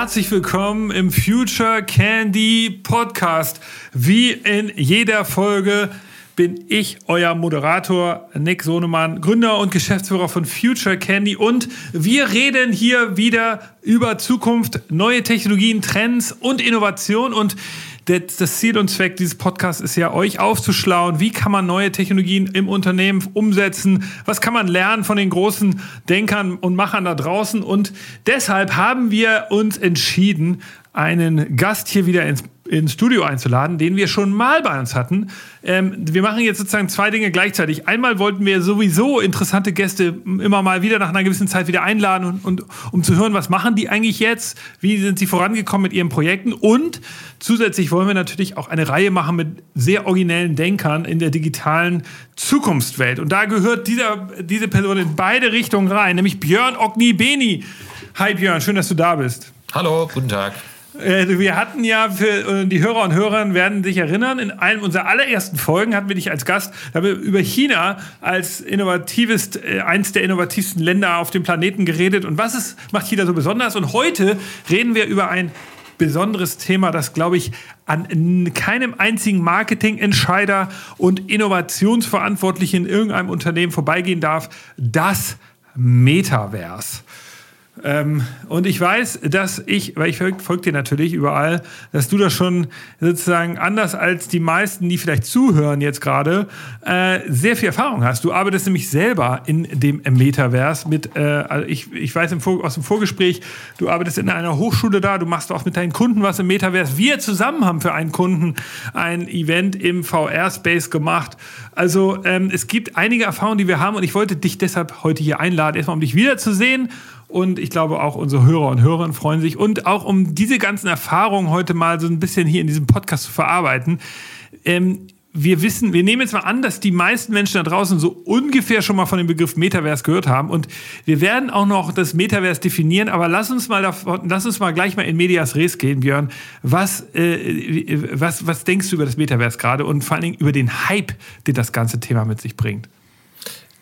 herzlich willkommen im Future Candy Podcast. Wie in jeder Folge bin ich euer Moderator Nick Sonemann, Gründer und Geschäftsführer von Future Candy und wir reden hier wieder über Zukunft, neue Technologien, Trends und Innovation und das Ziel und Zweck dieses Podcasts ist ja, euch aufzuschlauen. Wie kann man neue Technologien im Unternehmen umsetzen? Was kann man lernen von den großen Denkern und Machern da draußen? Und deshalb haben wir uns entschieden, einen Gast hier wieder ins ins Studio einzuladen, den wir schon mal bei uns hatten. Ähm, wir machen jetzt sozusagen zwei Dinge gleichzeitig. Einmal wollten wir sowieso interessante Gäste immer mal wieder nach einer gewissen Zeit wieder einladen und, und um zu hören, was machen die eigentlich jetzt? Wie sind sie vorangekommen mit ihren Projekten? Und zusätzlich wollen wir natürlich auch eine Reihe machen mit sehr originellen Denkern in der digitalen Zukunftswelt. Und da gehört dieser, diese Person in beide Richtungen rein, nämlich Björn Ogni Beni. Hi Björn, schön, dass du da bist. Hallo, guten Tag. Äh, wir hatten ja für äh, die Hörer und Hörer werden sich erinnern, in einem unserer allerersten Folgen hatten wir dich als Gast, da haben wir über China als innovatives, äh, eins der innovativsten Länder auf dem Planeten geredet und was ist, macht China so besonders. Und heute reden wir über ein besonderes Thema, das, glaube ich, an keinem einzigen Marketingentscheider und Innovationsverantwortlichen in irgendeinem Unternehmen vorbeigehen darf, das Metaverse. Ähm, und ich weiß, dass ich, weil ich folge folg dir natürlich überall, dass du das schon sozusagen anders als die meisten, die vielleicht zuhören jetzt gerade, äh, sehr viel Erfahrung hast. Du arbeitest nämlich selber in dem Metaverse mit, äh, also ich, ich weiß im aus dem Vorgespräch, du arbeitest in einer Hochschule da, du machst auch mit deinen Kunden was im Metaverse. Wir zusammen haben für einen Kunden ein Event im VR-Space gemacht. Also ähm, es gibt einige Erfahrungen, die wir haben und ich wollte dich deshalb heute hier einladen, erstmal um dich wiederzusehen und ich glaube auch unsere Hörer und Hörerinnen freuen sich. Und auch um diese ganzen Erfahrungen heute mal so ein bisschen hier in diesem Podcast zu verarbeiten. Ähm, wir wissen, wir nehmen jetzt mal an, dass die meisten Menschen da draußen so ungefähr schon mal von dem Begriff Metaverse gehört haben. Und wir werden auch noch das Metaverse definieren, aber lass uns mal davon, lass uns mal gleich mal in Medias Res gehen, Björn. Was, äh, was, was denkst du über das Metaverse gerade und vor allen Dingen über den Hype, den das ganze Thema mit sich bringt?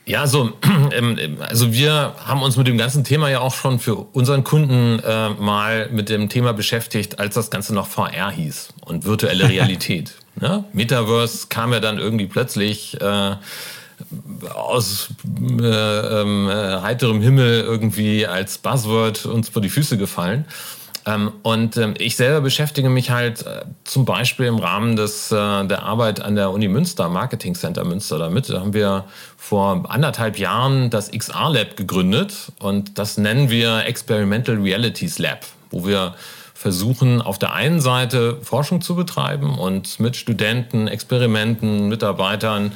Ja, so, ähm, also wir haben uns mit dem ganzen Thema ja auch schon für unseren Kunden äh, mal mit dem Thema beschäftigt, als das Ganze noch VR hieß und virtuelle Realität. ne? Metaverse kam ja dann irgendwie plötzlich äh, aus äh, ähm, äh, heiterem Himmel irgendwie als Buzzword uns vor die Füße gefallen. Ähm, und ähm, ich selber beschäftige mich halt äh, zum Beispiel im Rahmen des, äh, der Arbeit an der Uni Münster, Marketing Center Münster damit. Da haben wir vor anderthalb Jahren das XR Lab gegründet und das nennen wir Experimental Realities Lab, wo wir versuchen, auf der einen Seite Forschung zu betreiben und mit Studenten, Experimenten, Mitarbeitern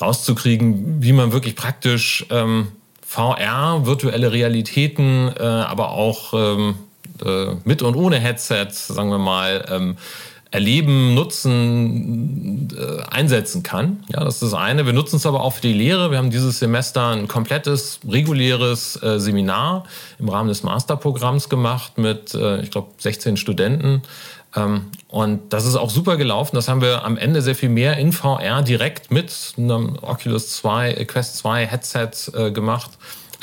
rauszukriegen, wie man wirklich praktisch ähm, VR, virtuelle Realitäten, äh, aber auch ähm, äh, mit und ohne Headset, sagen wir mal, ähm, erleben, nutzen, äh, einsetzen kann. Ja, das ist das eine. Wir nutzen es aber auch für die Lehre. Wir haben dieses Semester ein komplettes, reguläres äh, Seminar im Rahmen des Masterprogramms gemacht mit, äh, ich glaube, 16 Studenten. Ähm, und das ist auch super gelaufen. Das haben wir am Ende sehr viel mehr in VR direkt mit einem Oculus 2, Quest 2 Headset äh, gemacht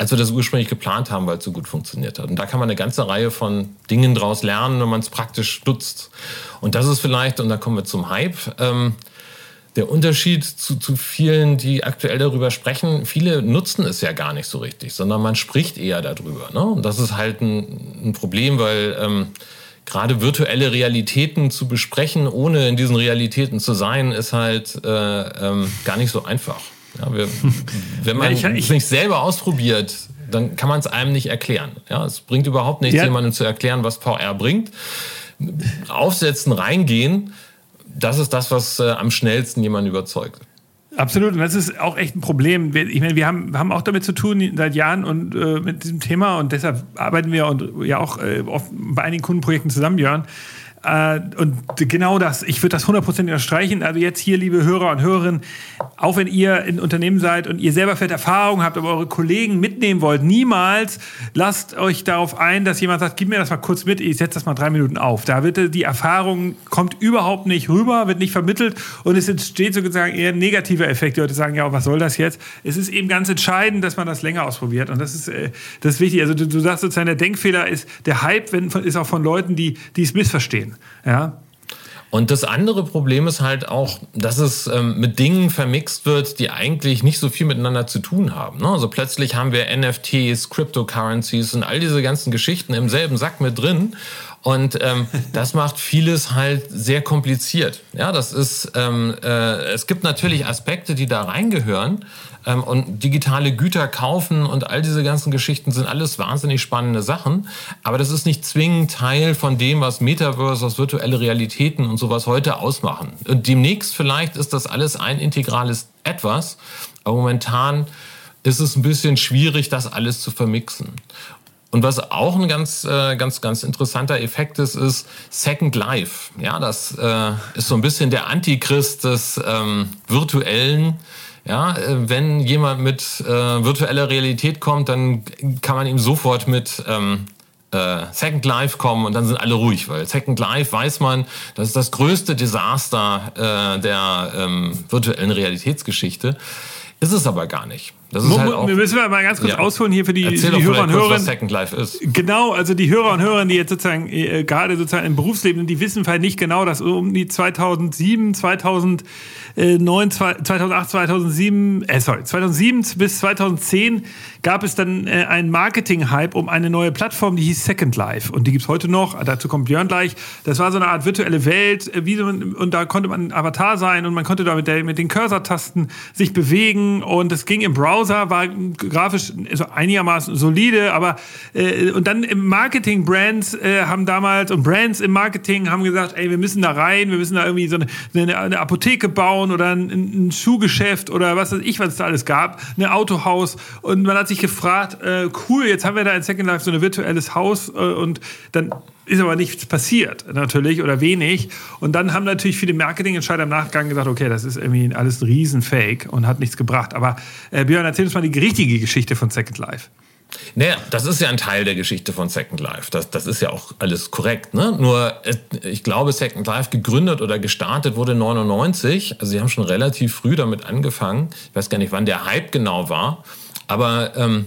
als wir das ursprünglich geplant haben, weil es so gut funktioniert hat. Und da kann man eine ganze Reihe von Dingen draus lernen, wenn man es praktisch nutzt. Und das ist vielleicht, und da kommen wir zum Hype, ähm, der Unterschied zu, zu vielen, die aktuell darüber sprechen. Viele nutzen es ja gar nicht so richtig, sondern man spricht eher darüber. Ne? Und das ist halt ein, ein Problem, weil ähm, gerade virtuelle Realitäten zu besprechen, ohne in diesen Realitäten zu sein, ist halt äh, ähm, gar nicht so einfach. Ja, wir, wenn man es nicht selber ausprobiert, dann kann man es einem nicht erklären. Ja, es bringt überhaupt nichts, ja. jemandem zu erklären, was VR bringt. Aufsetzen, reingehen, das ist das, was äh, am schnellsten jemanden überzeugt. Absolut, und das ist auch echt ein Problem. Ich meine, wir haben, haben auch damit zu tun seit Jahren und äh, mit diesem Thema und deshalb arbeiten wir und ja auch äh, oft bei einigen Kundenprojekten zusammen, Björn. Äh, und genau das, ich würde das hundertprozentig unterstreichen. Also jetzt hier, liebe Hörer und Hörerinnen, auch wenn ihr in Unternehmen seid und ihr selber vielleicht Erfahrung habt, aber eure Kollegen mitnehmen wollt, niemals lasst euch darauf ein, dass jemand sagt, gib mir das mal kurz mit, ich setze das mal drei Minuten auf. Da wird die Erfahrung kommt überhaupt nicht rüber, wird nicht vermittelt und es entsteht sozusagen eher ein negativer Effekt. Die Leute sagen, ja, was soll das jetzt? Es ist eben ganz entscheidend, dass man das länger ausprobiert und das ist, äh, das ist wichtig. Also du, du sagst sozusagen, der Denkfehler ist, der Hype ist auch von Leuten, die, die es missverstehen. Ja. Und das andere Problem ist halt auch, dass es ähm, mit Dingen vermixt wird, die eigentlich nicht so viel miteinander zu tun haben. Ne? Also plötzlich haben wir NFTs, Cryptocurrencies und all diese ganzen Geschichten im selben Sack mit drin. Und ähm, das macht vieles halt sehr kompliziert. Ja, das ist, ähm, äh, es gibt natürlich Aspekte, die da reingehören. Ähm, und digitale Güter kaufen und all diese ganzen Geschichten sind alles wahnsinnig spannende Sachen. Aber das ist nicht zwingend Teil von dem, was Metaverse, was virtuelle Realitäten und sowas heute ausmachen. Und demnächst vielleicht ist das alles ein integrales Etwas. Aber momentan ist es ein bisschen schwierig, das alles zu vermixen. Und was auch ein ganz, äh, ganz, ganz interessanter Effekt ist, ist Second Life. Ja, das äh, ist so ein bisschen der Antichrist des ähm, virtuellen. Ja, äh, wenn jemand mit äh, virtueller Realität kommt, dann kann man ihm sofort mit ähm, äh, Second Life kommen und dann sind alle ruhig, weil Second Life weiß man, das ist das größte Desaster äh, der ähm, virtuellen Realitätsgeschichte. Ist es aber gar nicht. Das ist halt auch, wir müssen mal ganz kurz ja. ausholen hier für die, Erzähl die Hörer und Hörer. Was Second Life ist. Genau, also die Hörer und Hörer, die jetzt sozusagen äh, gerade sozusagen im Berufsleben, die wissen vielleicht nicht genau, dass um die 2007, 2009, 2008, 2007, äh, sorry, 2007 bis 2010 gab es dann äh, einen Marketing-Hype um eine neue Plattform, die hieß Second Life. Und die gibt es heute noch. Dazu kommt Björn gleich. Das war so eine Art virtuelle Welt. Äh, wie so, und da konnte man ein Avatar sein und man konnte da mit, der, mit den Cursor-Tasten sich bewegen. Und es ging im Browser, war grafisch so einigermaßen solide. Aber äh, und dann im Marketing, Brands äh, haben damals und Brands im Marketing haben gesagt, ey, wir müssen da rein, wir müssen da irgendwie so eine, eine, eine Apotheke bauen oder ein, ein Schuhgeschäft oder was weiß ich, was es da alles gab, ein Autohaus. Und man hat sich gefragt, äh, cool, jetzt haben wir da in Second Life so ein virtuelles Haus äh, und dann ist aber nichts passiert, natürlich, oder wenig. Und dann haben natürlich viele Marketingentscheider im Nachgang gesagt, okay, das ist irgendwie alles ein Riesenfake und hat nichts gebracht. Aber äh, Björn, erzähl uns mal die richtige Geschichte von Second Life. Naja, das ist ja ein Teil der Geschichte von Second Life. Das, das ist ja auch alles korrekt. Ne? Nur, ich glaube, Second Life gegründet oder gestartet wurde 99. Also sie haben schon relativ früh damit angefangen. Ich weiß gar nicht, wann der Hype genau war. Aber ähm,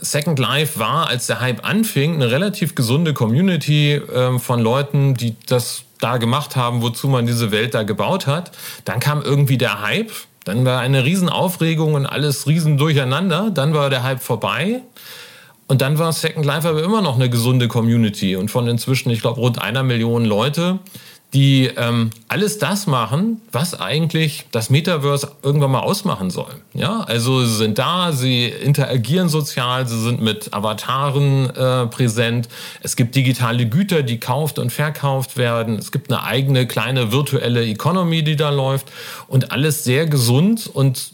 Second Life war, als der Hype anfing, eine relativ gesunde Community ähm, von Leuten, die das da gemacht haben, wozu man diese Welt da gebaut hat. Dann kam irgendwie der Hype, dann war eine Riesenaufregung und alles riesen durcheinander. Dann war der Hype vorbei. Und dann war Second Life aber immer noch eine gesunde Community. Und von inzwischen, ich glaube, rund einer Million Leute, die ähm, alles das machen, was eigentlich das Metaverse irgendwann mal ausmachen soll. Ja, also sie sind da, sie interagieren sozial, sie sind mit Avataren äh, präsent. Es gibt digitale Güter, die kauft und verkauft werden. Es gibt eine eigene kleine virtuelle Economy, die da läuft und alles sehr gesund und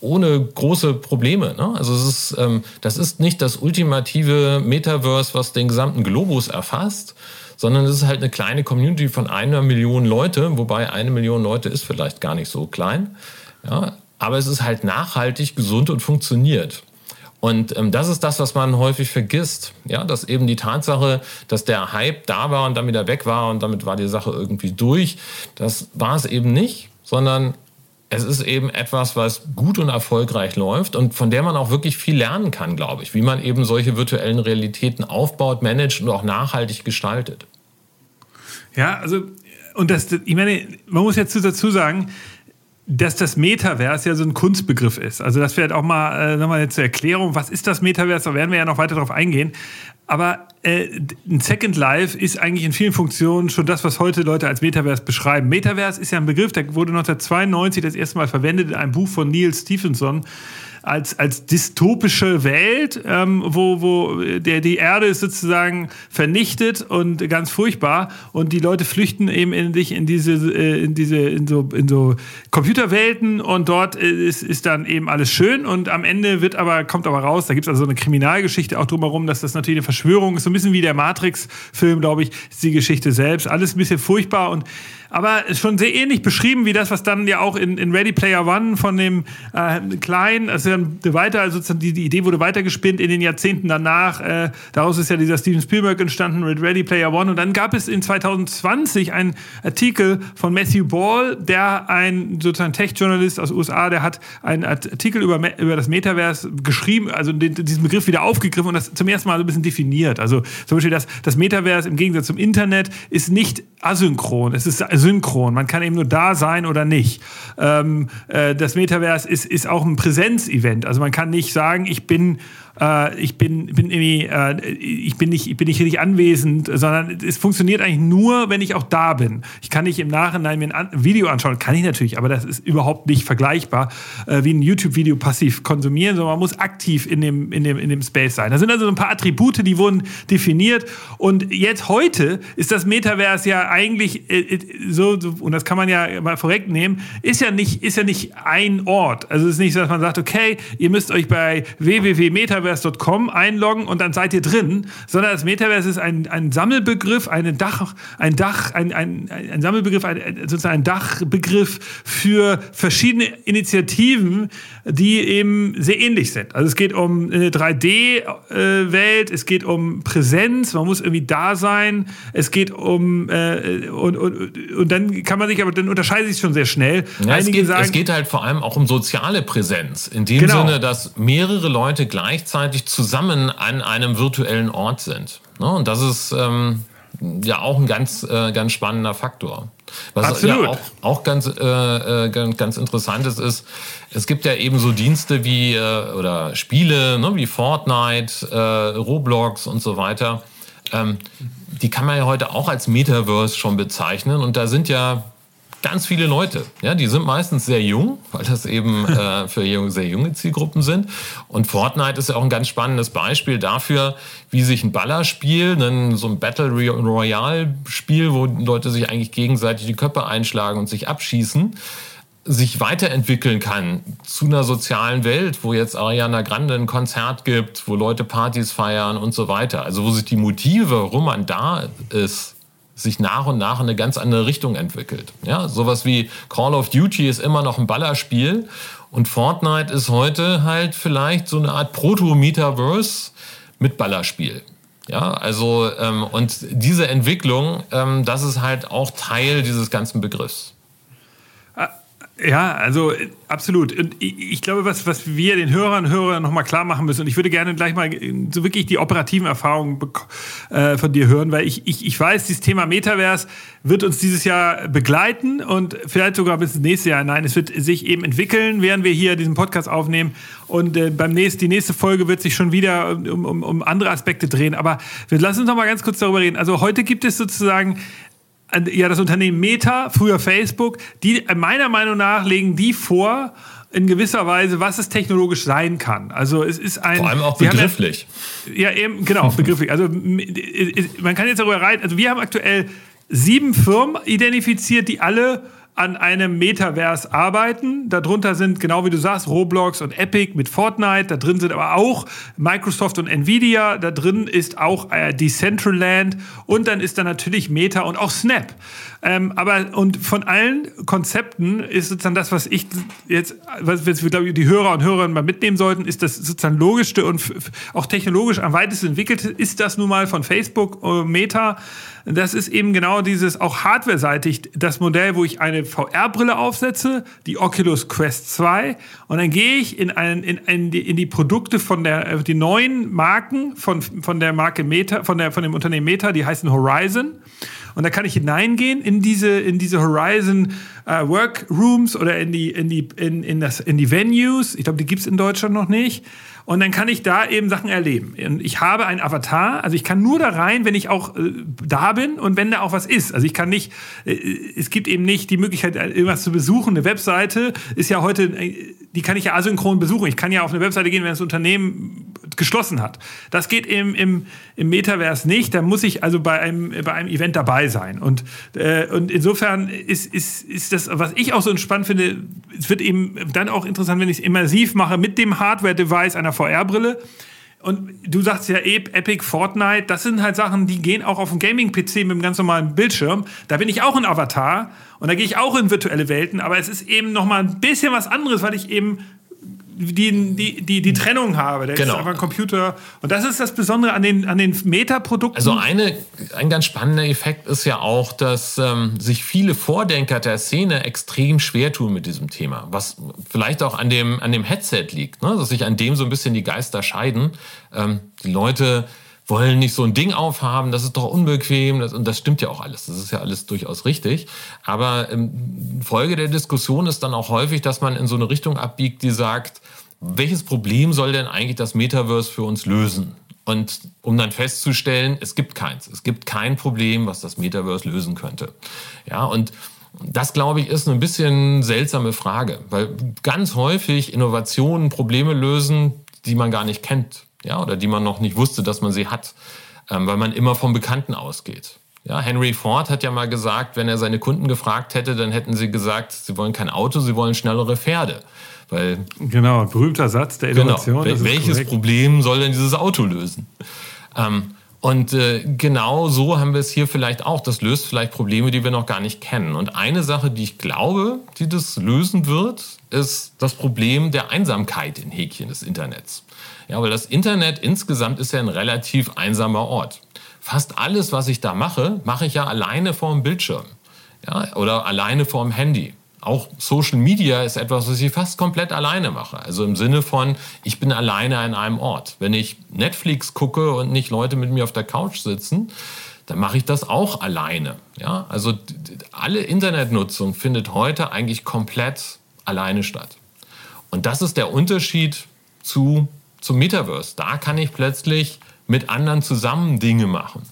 ohne große Probleme. Ne? Also es ist, ähm, das ist nicht das ultimative Metaverse, was den gesamten Globus erfasst, sondern es ist halt eine kleine Community von einer Million Leute, wobei eine Million Leute ist vielleicht gar nicht so klein. Ja, aber es ist halt nachhaltig, gesund und funktioniert. Und ähm, das ist das, was man häufig vergisst. Ja, dass eben die Tatsache, dass der Hype da war und dann wieder weg war und damit war die Sache irgendwie durch, das war es eben nicht, sondern es ist eben etwas, was gut und erfolgreich läuft und von der man auch wirklich viel lernen kann, glaube ich, wie man eben solche virtuellen Realitäten aufbaut, managt und auch nachhaltig gestaltet. Ja, also, und das, ich meine, man muss jetzt dazu sagen, dass das Metaverse ja so ein Kunstbegriff ist. Also das wäre auch mal äh, nochmal zur Erklärung, was ist das Metaverse? Da werden wir ja noch weiter darauf eingehen. Aber äh, ein Second Life ist eigentlich in vielen Funktionen schon das, was heute Leute als Metaverse beschreiben. Metaverse ist ja ein Begriff, der wurde 1992 das erste Mal verwendet in einem Buch von Neil Stephenson als, als dystopische Welt, ähm, wo, wo der, die Erde ist sozusagen vernichtet und ganz furchtbar. Und die Leute flüchten eben in sich in diese, äh, in diese, in so, in so Computerwelten. Und dort ist, ist dann eben alles schön. Und am Ende wird aber, kommt aber raus, da gibt es also eine Kriminalgeschichte auch drumherum, dass das natürlich eine Verschwörung ist, ein bisschen wie der Matrix-Film, glaube ich, ist die Geschichte selbst. Alles ein bisschen furchtbar. Und aber schon sehr ähnlich beschrieben wie das, was dann ja auch in, in Ready Player One von dem äh, Kleinen, also dann weiter, also die, die Idee wurde weitergespinnt in den Jahrzehnten danach. Äh, daraus ist ja dieser Steven Spielberg entstanden Ready Player One. Und dann gab es in 2020 einen Artikel von Matthew Ball, der ein sozusagen Tech-Journalist aus USA, der hat einen Artikel über, über das Metaverse geschrieben, also den, diesen Begriff wieder aufgegriffen und das zum ersten Mal so ein bisschen definiert. Also zum Beispiel das, das Metaverse im Gegensatz zum Internet ist nicht asynchron, es ist synchron. Man kann eben nur da sein oder nicht. Ähm, äh, das Metaverse ist, ist auch ein Präsenzevent. Also man kann nicht sagen, ich bin äh, ich bin, bin irgendwie, äh, ich bin nicht, ich bin nicht richtig anwesend, sondern es funktioniert eigentlich nur, wenn ich auch da bin. Ich kann nicht im Nachhinein mir ein Video anschauen, kann ich natürlich, aber das ist überhaupt nicht vergleichbar äh, wie ein YouTube-Video passiv konsumieren, sondern man muss aktiv in dem, in dem, in dem Space sein. Da sind also ein paar Attribute, die wurden definiert und jetzt heute ist das Metaverse ja eigentlich äh, äh, so, so, und das kann man ja mal vorwegnehmen, ist ja nicht, ist ja nicht ein Ort. Also es ist nicht so, dass man sagt, okay, ihr müsst euch bei www.metaverse metaverse.com einloggen und dann seid ihr drin, sondern das Metaverse ist ein, ein Sammelbegriff, eine Dach, ein Dach, ein, ein, ein Sammelbegriff, ein, sozusagen ein Dachbegriff für verschiedene Initiativen, die eben sehr ähnlich sind. Also es geht um eine 3D-Welt, es geht um Präsenz, man muss irgendwie da sein, es geht um äh, und, und, und dann kann man sich, aber dann unterscheidet sich schon sehr schnell. Ja, es, geht, sagen, es geht halt vor allem auch um soziale Präsenz, in dem genau. Sinne, dass mehrere Leute gleichzeitig gleichzeitig zusammen an einem virtuellen Ort sind. Ne? Und das ist ähm, ja auch ein ganz, äh, ganz spannender Faktor. Was Absolut. ja auch, auch ganz, äh, äh ganz interessant ist, ist, es gibt ja eben so Dienste wie äh, oder Spiele ne, wie Fortnite, äh, Roblox und so weiter. Ähm, die kann man ja heute auch als Metaverse schon bezeichnen. Und da sind ja ganz viele Leute. Ja, die sind meistens sehr jung, weil das eben äh, für sehr junge Zielgruppen sind. Und Fortnite ist ja auch ein ganz spannendes Beispiel dafür, wie sich ein Ballerspiel, ein, so ein Battle Royale Spiel, wo Leute sich eigentlich gegenseitig die Köpfe einschlagen und sich abschießen, sich weiterentwickeln kann zu einer sozialen Welt, wo jetzt Ariana Grande ein Konzert gibt, wo Leute Partys feiern und so weiter. Also wo sich die Motive, warum man da ist, sich nach und nach in eine ganz andere Richtung entwickelt. Ja, sowas wie Call of Duty ist immer noch ein Ballerspiel und Fortnite ist heute halt vielleicht so eine Art Proto-Metaverse mit Ballerspiel. Ja, also ähm, und diese Entwicklung, ähm, das ist halt auch Teil dieses ganzen Begriffs. Ja, also äh, absolut. Und ich, glaube, was, was wir den Hörern und Hörern nochmal klar machen müssen, und ich würde gerne gleich mal so wirklich die operativen Erfahrungen äh, von dir hören, weil ich, ich, ich weiß, dieses Thema Metaverse wird uns dieses Jahr begleiten und vielleicht sogar bis nächstes Jahr. Nein, es wird sich eben entwickeln, während wir hier diesen Podcast aufnehmen. Und äh, beim nächsten, die nächste Folge wird sich schon wieder um, um, um andere Aspekte drehen. Aber lassen uns noch mal ganz kurz darüber reden. Also heute gibt es sozusagen ja, das Unternehmen Meta, früher Facebook, die meiner Meinung nach legen die vor, in gewisser Weise, was es technologisch sein kann. Also es ist ein vor allem auch begrifflich. Ja, ja, eben genau begrifflich. Also man kann jetzt darüber rein. Also wir haben aktuell sieben Firmen identifiziert, die alle an einem Metaverse arbeiten. Darunter sind, genau wie du sagst, Roblox und Epic mit Fortnite. Da drin sind aber auch Microsoft und Nvidia. Da drin ist auch äh, Decentraland. Und dann ist da natürlich Meta und auch Snap. Ähm, aber und von allen Konzepten ist sozusagen das, was ich jetzt, was wir, glaube ich, die Hörer und Hörerinnen mal mitnehmen sollten, ist das sozusagen logischste und auch technologisch am weitesten entwickelte, ist das nun mal von Facebook, äh, Meta. Das ist eben genau dieses auch hardware-seitig das Modell, wo ich eine VR-Brille aufsetze, die Oculus Quest 2, und dann gehe ich in, ein, in, in, die, in die Produkte von der, äh, die neuen Marken von, von der Marke Meta, von, der, von dem Unternehmen Meta, die heißen Horizon. Und da kann ich hineingehen in diese, in diese Horizon äh, Workrooms oder in die, in die, in, in das, in die Venues. Ich glaube, die gibt es in Deutschland noch nicht. Und dann kann ich da eben Sachen erleben. Und ich habe einen Avatar, also ich kann nur da rein, wenn ich auch äh, da bin und wenn da auch was ist. Also ich kann nicht, äh, es gibt eben nicht die Möglichkeit, irgendwas zu besuchen. Eine Webseite ist ja heute, äh, die kann ich ja asynchron besuchen. Ich kann ja auf eine Webseite gehen, wenn das Unternehmen geschlossen hat. Das geht im, im, im Metaverse nicht. Da muss ich also bei einem, bei einem Event dabei sein. Und, äh, und insofern ist, ist, ist das, was ich auch so spannend finde, es wird eben dann auch interessant, wenn ich es immersiv mache mit dem Hardware-Device einer VR-Brille. und du sagst ja Epic, Fortnite, das sind halt Sachen, die gehen auch auf dem Gaming-PC mit einem ganz normalen Bildschirm. Da bin ich auch ein Avatar und da gehe ich auch in virtuelle Welten, aber es ist eben noch mal ein bisschen was anderes, weil ich eben die, die, die, die Trennung habe. Der Genau. ist einfach ein Computer. Und das ist das Besondere an den, an den Meta-Produkten. Also eine, ein ganz spannender Effekt ist ja auch, dass ähm, sich viele Vordenker der Szene extrem schwer tun mit diesem Thema. Was vielleicht auch an dem, an dem Headset liegt, ne? dass sich an dem so ein bisschen die Geister scheiden. Ähm, die Leute wollen nicht so ein Ding aufhaben, das ist doch unbequem. Das, und das stimmt ja auch alles. Das ist ja alles durchaus richtig. Aber ähm, Folge der Diskussion ist dann auch häufig, dass man in so eine Richtung abbiegt, die sagt, welches Problem soll denn eigentlich das Metaverse für uns lösen? Und um dann festzustellen, es gibt keins. Es gibt kein Problem, was das Metaverse lösen könnte. Ja, und das, glaube ich, ist eine bisschen seltsame Frage, weil ganz häufig Innovationen Probleme lösen, die man gar nicht kennt, ja, oder die man noch nicht wusste, dass man sie hat, ähm, weil man immer vom Bekannten ausgeht. Ja, Henry Ford hat ja mal gesagt, wenn er seine Kunden gefragt hätte, dann hätten sie gesagt, sie wollen kein Auto, sie wollen schnellere Pferde. Weil genau, berühmter Satz der Genau. Innovation. ist Welches korrekt. Problem soll denn dieses Auto lösen? Ähm, und äh, genau so haben wir es hier vielleicht auch. Das löst vielleicht Probleme, die wir noch gar nicht kennen. Und eine Sache, die ich glaube, die das lösen wird, ist das Problem der Einsamkeit in Häkchen des Internets. Ja, weil das Internet insgesamt ist ja ein relativ einsamer Ort. Fast alles, was ich da mache, mache ich ja alleine vor dem Bildschirm. Ja, oder alleine vor dem Handy. Auch Social Media ist etwas, was ich fast komplett alleine mache. Also im Sinne von, ich bin alleine an einem Ort. Wenn ich Netflix gucke und nicht Leute mit mir auf der Couch sitzen, dann mache ich das auch alleine. Ja, also alle Internetnutzung findet heute eigentlich komplett alleine statt. Und das ist der Unterschied zu, zum Metaverse. Da kann ich plötzlich mit anderen zusammen Dinge machen.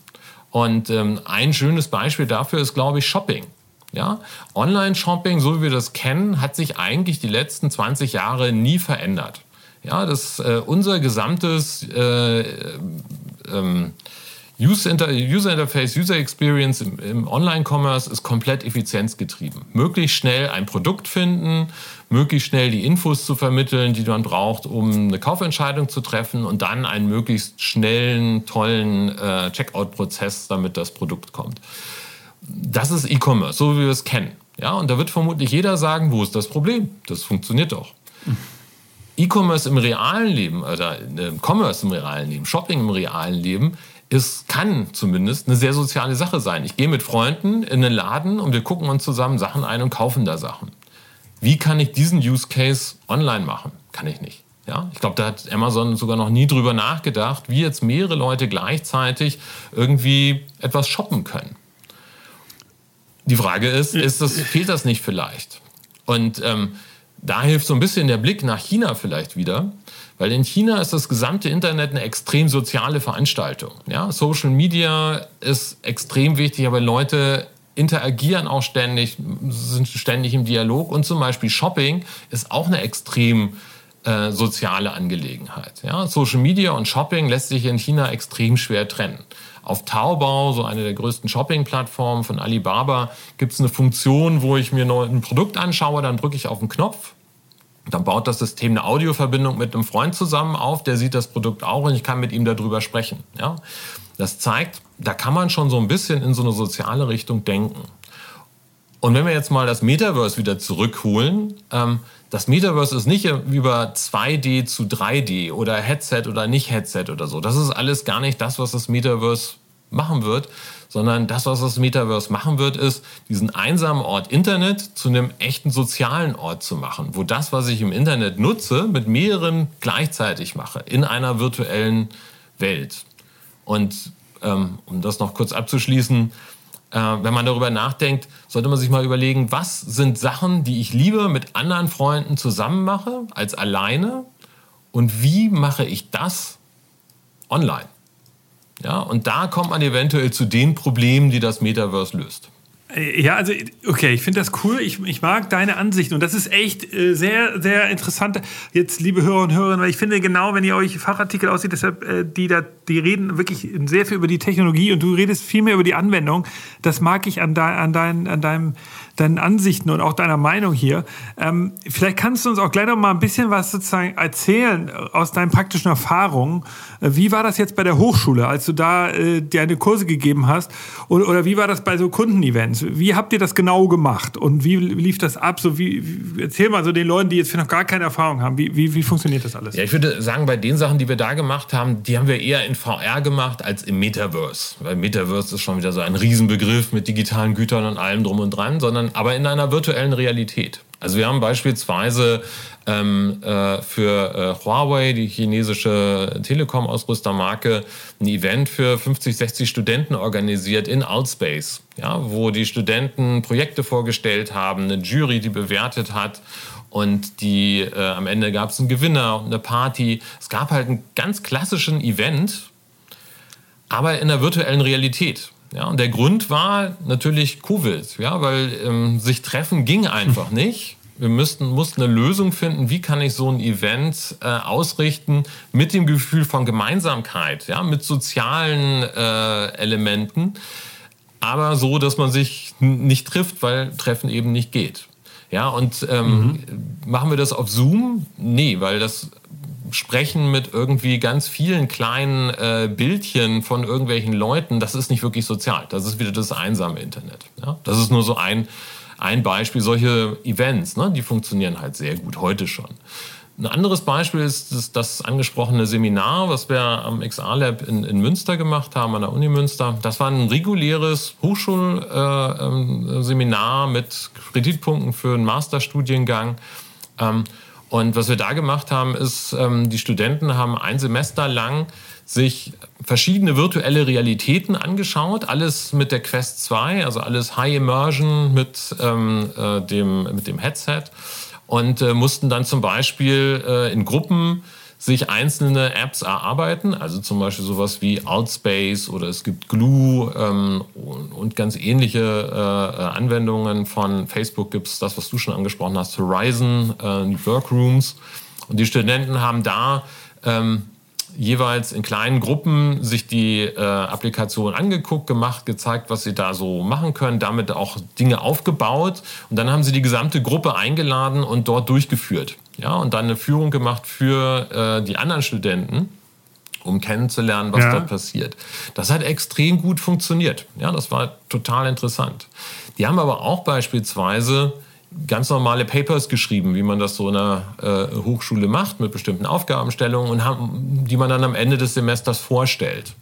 Und ähm, ein schönes Beispiel dafür ist, glaube ich, Shopping. Ja? Online-Shopping, so wie wir das kennen, hat sich eigentlich die letzten 20 Jahre nie verändert. Ja, das, äh, unser gesamtes äh, ähm, User, Inter User Interface, User Experience im, im Online-Commerce ist komplett effizienzgetrieben. Möglichst schnell ein Produkt finden, möglichst schnell die Infos zu vermitteln, die man braucht, um eine Kaufentscheidung zu treffen und dann einen möglichst schnellen, tollen äh, Checkout-Prozess, damit das Produkt kommt. Das ist E-Commerce, so wie wir es kennen. Ja, und da wird vermutlich jeder sagen, wo ist das Problem? Das funktioniert doch. E-Commerce im realen Leben oder äh, Commerce im realen Leben, Shopping im realen Leben, ist, kann zumindest eine sehr soziale Sache sein. Ich gehe mit Freunden in einen Laden und wir gucken uns zusammen Sachen ein und kaufen da Sachen. Wie kann ich diesen Use Case online machen? Kann ich nicht. Ja, ich glaube, da hat Amazon sogar noch nie drüber nachgedacht, wie jetzt mehrere Leute gleichzeitig irgendwie etwas shoppen können. Die Frage ist, ist das, fehlt das nicht vielleicht? Und ähm, da hilft so ein bisschen der Blick nach China vielleicht wieder, weil in China ist das gesamte Internet eine extrem soziale Veranstaltung. Ja? Social Media ist extrem wichtig, aber Leute interagieren auch ständig, sind ständig im Dialog und zum Beispiel Shopping ist auch eine extrem äh, soziale Angelegenheit. Ja? Social Media und Shopping lässt sich in China extrem schwer trennen. Auf Taobao, so eine der größten Shopping-Plattformen von Alibaba, gibt es eine Funktion, wo ich mir ein Produkt anschaue, dann drücke ich auf den Knopf, dann baut das System eine Audioverbindung mit einem Freund zusammen auf, der sieht das Produkt auch und ich kann mit ihm darüber sprechen. Ja? Das zeigt, da kann man schon so ein bisschen in so eine soziale Richtung denken. Und wenn wir jetzt mal das Metaverse wieder zurückholen, ähm, das Metaverse ist nicht über 2D zu 3D oder Headset oder nicht Headset oder so. Das ist alles gar nicht das, was das Metaverse machen wird, sondern das, was das Metaverse machen wird, ist, diesen einsamen Ort Internet zu einem echten sozialen Ort zu machen, wo das, was ich im Internet nutze, mit mehreren gleichzeitig mache, in einer virtuellen Welt. Und ähm, um das noch kurz abzuschließen, äh, wenn man darüber nachdenkt, sollte man sich mal überlegen, was sind Sachen, die ich lieber mit anderen Freunden zusammen mache als alleine und wie mache ich das online? Ja, und da kommt man eventuell zu den Problemen, die das Metaverse löst. Ja, also, okay, ich finde das cool. Ich, ich mag deine Ansichten und das ist echt äh, sehr, sehr interessant. Jetzt, liebe Hörer und Hörerinnen, weil ich finde genau, wenn ihr euch Fachartikel aussieht, deshalb, äh, die da, die reden wirklich sehr viel über die Technologie und du redest viel mehr über die Anwendung. Das mag ich an, de, an, dein, an deinem deinen Ansichten und auch deiner Meinung hier. Ähm, vielleicht kannst du uns auch gleich noch mal ein bisschen was sozusagen erzählen aus deinen praktischen Erfahrungen. Äh, wie war das jetzt bei der Hochschule, als du da äh, deine Kurse gegeben hast? Oder, oder wie war das bei so Kundenevents? Wie habt ihr das genau gemacht und wie lief das ab? So wie, wie erzähl mal so den Leuten, die jetzt noch gar keine Erfahrung haben, wie, wie, wie funktioniert das alles? Ja, ich würde sagen, bei den Sachen, die wir da gemacht haben, die haben wir eher in VR gemacht als im Metaverse. Weil Metaverse ist schon wieder so ein Riesenbegriff mit digitalen Gütern und allem drum und dran, sondern aber in einer virtuellen Realität. Also wir haben beispielsweise ähm, äh, für äh, Huawei, die chinesische Telekom-Ausrüstermarke, ein Event für 50, 60 Studenten organisiert in Outspace, ja, wo die Studenten Projekte vorgestellt haben, eine Jury, die bewertet hat und die äh, am Ende gab es einen Gewinner und eine Party. Es gab halt einen ganz klassischen Event, aber in der virtuellen Realität. Ja, und der Grund war natürlich Covid, ja, weil ähm, sich treffen ging einfach nicht. Wir müssten, mussten eine Lösung finden, wie kann ich so ein Event äh, ausrichten mit dem Gefühl von Gemeinsamkeit, ja, mit sozialen äh, Elementen, aber so, dass man sich nicht trifft, weil Treffen eben nicht geht. Ja, und ähm, mhm. machen wir das auf Zoom? Nee, weil das Sprechen mit irgendwie ganz vielen kleinen äh, Bildchen von irgendwelchen Leuten, das ist nicht wirklich sozial. Das ist wieder das einsame Internet. Ja? Das ist nur so ein, ein Beispiel. Solche Events, ne, die funktionieren halt sehr gut heute schon. Ein anderes Beispiel ist das, das angesprochene Seminar, was wir am XR Lab in, in, Münster gemacht haben, an der Uni Münster. Das war ein reguläres Hochschulseminar äh, ähm, mit Kreditpunkten für einen Masterstudiengang. Ähm, und was wir da gemacht haben, ist, ähm, die Studenten haben ein Semester lang sich verschiedene virtuelle Realitäten angeschaut, alles mit der Quest 2, also alles High Immersion mit, äh, dem, mit dem Headset und äh, mussten dann zum Beispiel äh, in Gruppen sich einzelne Apps erarbeiten, also zum Beispiel sowas wie Outspace oder es gibt Glue ähm, und ganz ähnliche äh, Anwendungen von Facebook gibt es das, was du schon angesprochen hast, Horizon, äh, Workrooms. Und die Studenten haben da ähm, jeweils in kleinen Gruppen sich die äh, Applikation angeguckt, gemacht, gezeigt, was sie da so machen können, damit auch Dinge aufgebaut und dann haben sie die gesamte Gruppe eingeladen und dort durchgeführt. Ja, und dann eine Führung gemacht für äh, die anderen Studenten, um kennenzulernen, was ja. dort passiert. Das hat extrem gut funktioniert. Ja, das war total interessant. Die haben aber auch beispielsweise ganz normale Papers geschrieben, wie man das so in einer äh, Hochschule macht, mit bestimmten Aufgabenstellungen und haben, die man dann am Ende des Semesters vorstellt.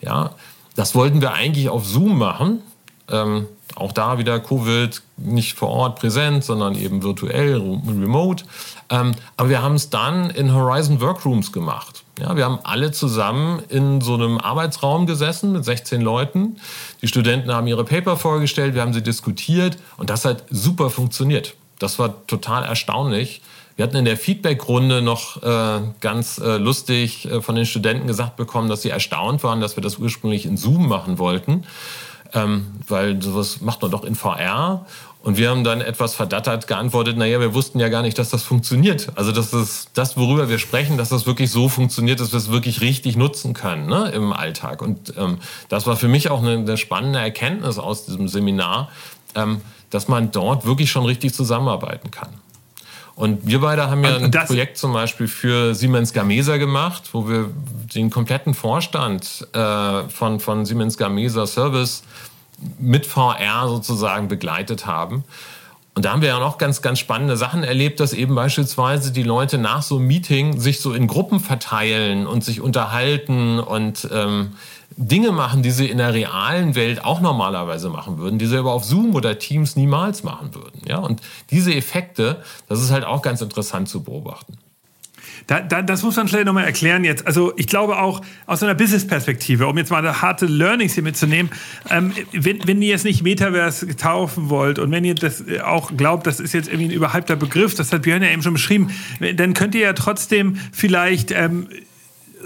Ja, das wollten wir eigentlich auf Zoom machen. Ähm, auch da wieder Covid, nicht vor Ort präsent, sondern eben virtuell, remote. Ähm, aber wir haben es dann in Horizon Workrooms gemacht. Ja, wir haben alle zusammen in so einem Arbeitsraum gesessen mit 16 Leuten. Die Studenten haben ihre Paper vorgestellt, wir haben sie diskutiert und das hat super funktioniert. Das war total erstaunlich. Wir hatten in der Feedback-Runde noch äh, ganz äh, lustig äh, von den Studenten gesagt bekommen, dass sie erstaunt waren, dass wir das ursprünglich in Zoom machen wollten, ähm, weil sowas macht man doch in VR. Und wir haben dann etwas verdattert geantwortet, naja, wir wussten ja gar nicht, dass das funktioniert. Also dass das, das worüber wir sprechen, dass das wirklich so funktioniert, dass wir es wirklich richtig nutzen können ne, im Alltag. Und ähm, das war für mich auch eine, eine spannende Erkenntnis aus diesem Seminar, ähm, dass man dort wirklich schon richtig zusammenarbeiten kann. Und wir beide haben ja ein Projekt zum Beispiel für Siemens Gamesa gemacht, wo wir den kompletten Vorstand äh, von, von Siemens Gamesa Service mit VR sozusagen begleitet haben. Und da haben wir ja noch ganz, ganz spannende Sachen erlebt, dass eben beispielsweise die Leute nach so einem Meeting sich so in Gruppen verteilen und sich unterhalten und ähm, Dinge machen, die sie in der realen Welt auch normalerweise machen würden, die sie aber auf Zoom oder Teams niemals machen würden. Ja? Und diese Effekte, das ist halt auch ganz interessant zu beobachten. Da, da, das muss man vielleicht nochmal erklären jetzt. Also ich glaube auch aus einer Business-Perspektive, um jetzt mal harte Learnings hier mitzunehmen, ähm, wenn, wenn ihr jetzt nicht Metaverse taufen wollt und wenn ihr das auch glaubt, das ist jetzt irgendwie ein überhypter Begriff, das hat Björn ja eben schon beschrieben, dann könnt ihr ja trotzdem vielleicht ähm,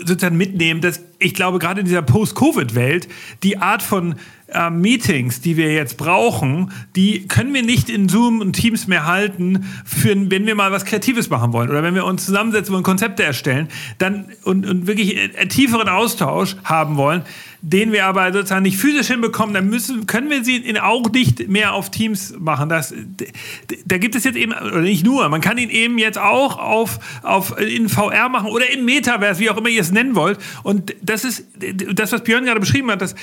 sozusagen mitnehmen, dass ich glaube, gerade in dieser Post-Covid-Welt, die Art von äh, Meetings, die wir jetzt brauchen, die können wir nicht in Zoom und Teams mehr halten, für, wenn wir mal was Kreatives machen wollen oder wenn wir uns zusammensetzen wollen, Konzepte erstellen dann, und, und wirklich äh, tieferen Austausch haben wollen, den wir aber sozusagen nicht physisch hinbekommen, dann müssen, können wir sie in auch nicht mehr auf Teams machen. Das, da gibt es jetzt eben, oder nicht nur, man kann ihn eben jetzt auch auf, auf, in VR machen oder in Metaverse, wie auch immer ihr es nennen wollt. Und das ist, das, was Björn gerade beschrieben hat, das,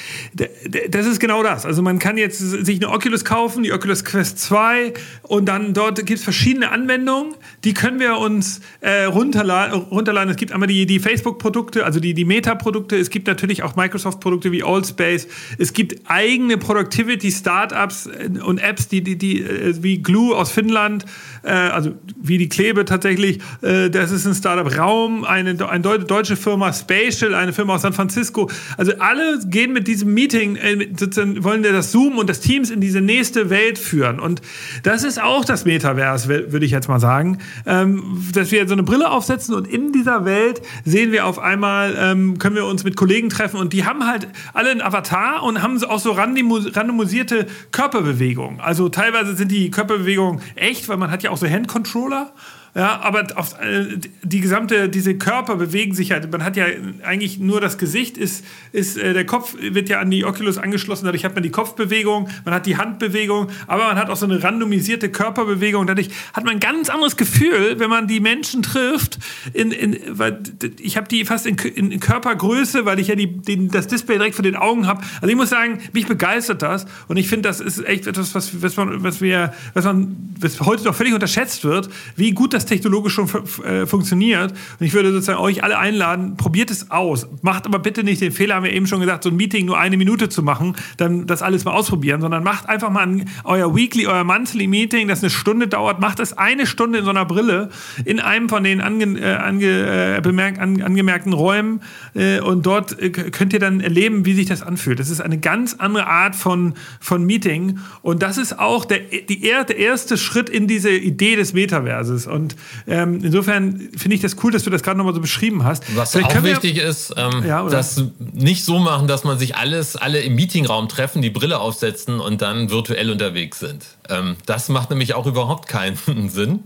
das ist genau das. Also man kann jetzt sich eine Oculus kaufen, die Oculus Quest 2 und dann dort gibt es verschiedene Anwendungen, die können wir uns äh, runterladen, runterladen. Es gibt einmal die, die Facebook-Produkte, also die, die Meta-Produkte. Es gibt natürlich auch Microsoft-Produkte wie Allspace. Es gibt eigene Productivity-Startups äh, und Apps, die, die, die äh, wie Glue aus Finnland, äh, also wie die Klebe tatsächlich. Äh, das ist ein Startup Raum, eine, eine deutsche Firma Spatial, eine Firma aus San Francisco. Also alle gehen mit diesem Meeting, äh, sozusagen wollen wir das Zoom und das Teams in diese nächste Welt führen. Und das ist auch das Metaverse, würde ich jetzt mal sagen. Ähm, dass wir so eine Brille aufsetzen und in dieser Welt sehen wir auf einmal, ähm, können wir uns mit Kollegen treffen und die haben halt alle einen Avatar und haben auch so randomisierte Körperbewegungen. Also teilweise sind die Körperbewegungen echt, weil man hat ja auch so Handcontroller. Ja, aber auf, äh, die gesamte, diese Körper bewegen sich halt. Man hat ja eigentlich nur das Gesicht, ist, ist äh, der Kopf wird ja an die Oculus angeschlossen, dadurch hat man die Kopfbewegung, man hat die Handbewegung, aber man hat auch so eine randomisierte Körperbewegung. Dadurch hat man ein ganz anderes Gefühl, wenn man die Menschen trifft. In, in, weil ich habe die fast in, in, Körpergröße, weil ich ja die, den, das Display direkt vor den Augen habe. Also ich muss sagen, mich begeistert das und ich finde, das ist echt etwas, was, was, man, was wir, was man, was heute doch völlig unterschätzt wird, wie gut das technologisch schon äh, funktioniert. Und ich würde sozusagen euch alle einladen, probiert es aus. Macht aber bitte nicht den Fehler, haben wir eben schon gesagt, so ein Meeting nur eine Minute zu machen, dann das alles mal ausprobieren, sondern macht einfach mal ein, euer Weekly, euer Monthly Meeting, das eine Stunde dauert, macht es eine Stunde in so einer Brille in einem von den ange, äh, ange, äh, bemerkt, an, angemerkten Räumen äh, und dort äh, könnt ihr dann erleben, wie sich das anfühlt. Das ist eine ganz andere Art von, von Meeting und das ist auch der, die, der erste Schritt in diese Idee des Metaverses und ähm, insofern finde ich das cool, dass du das gerade nochmal so beschrieben hast. Was Vielleicht auch wichtig ist, ähm, ja, das nicht so machen, dass man sich alles, alle im Meetingraum treffen, die Brille aufsetzen und dann virtuell unterwegs sind. Ähm, das macht nämlich auch überhaupt keinen Sinn.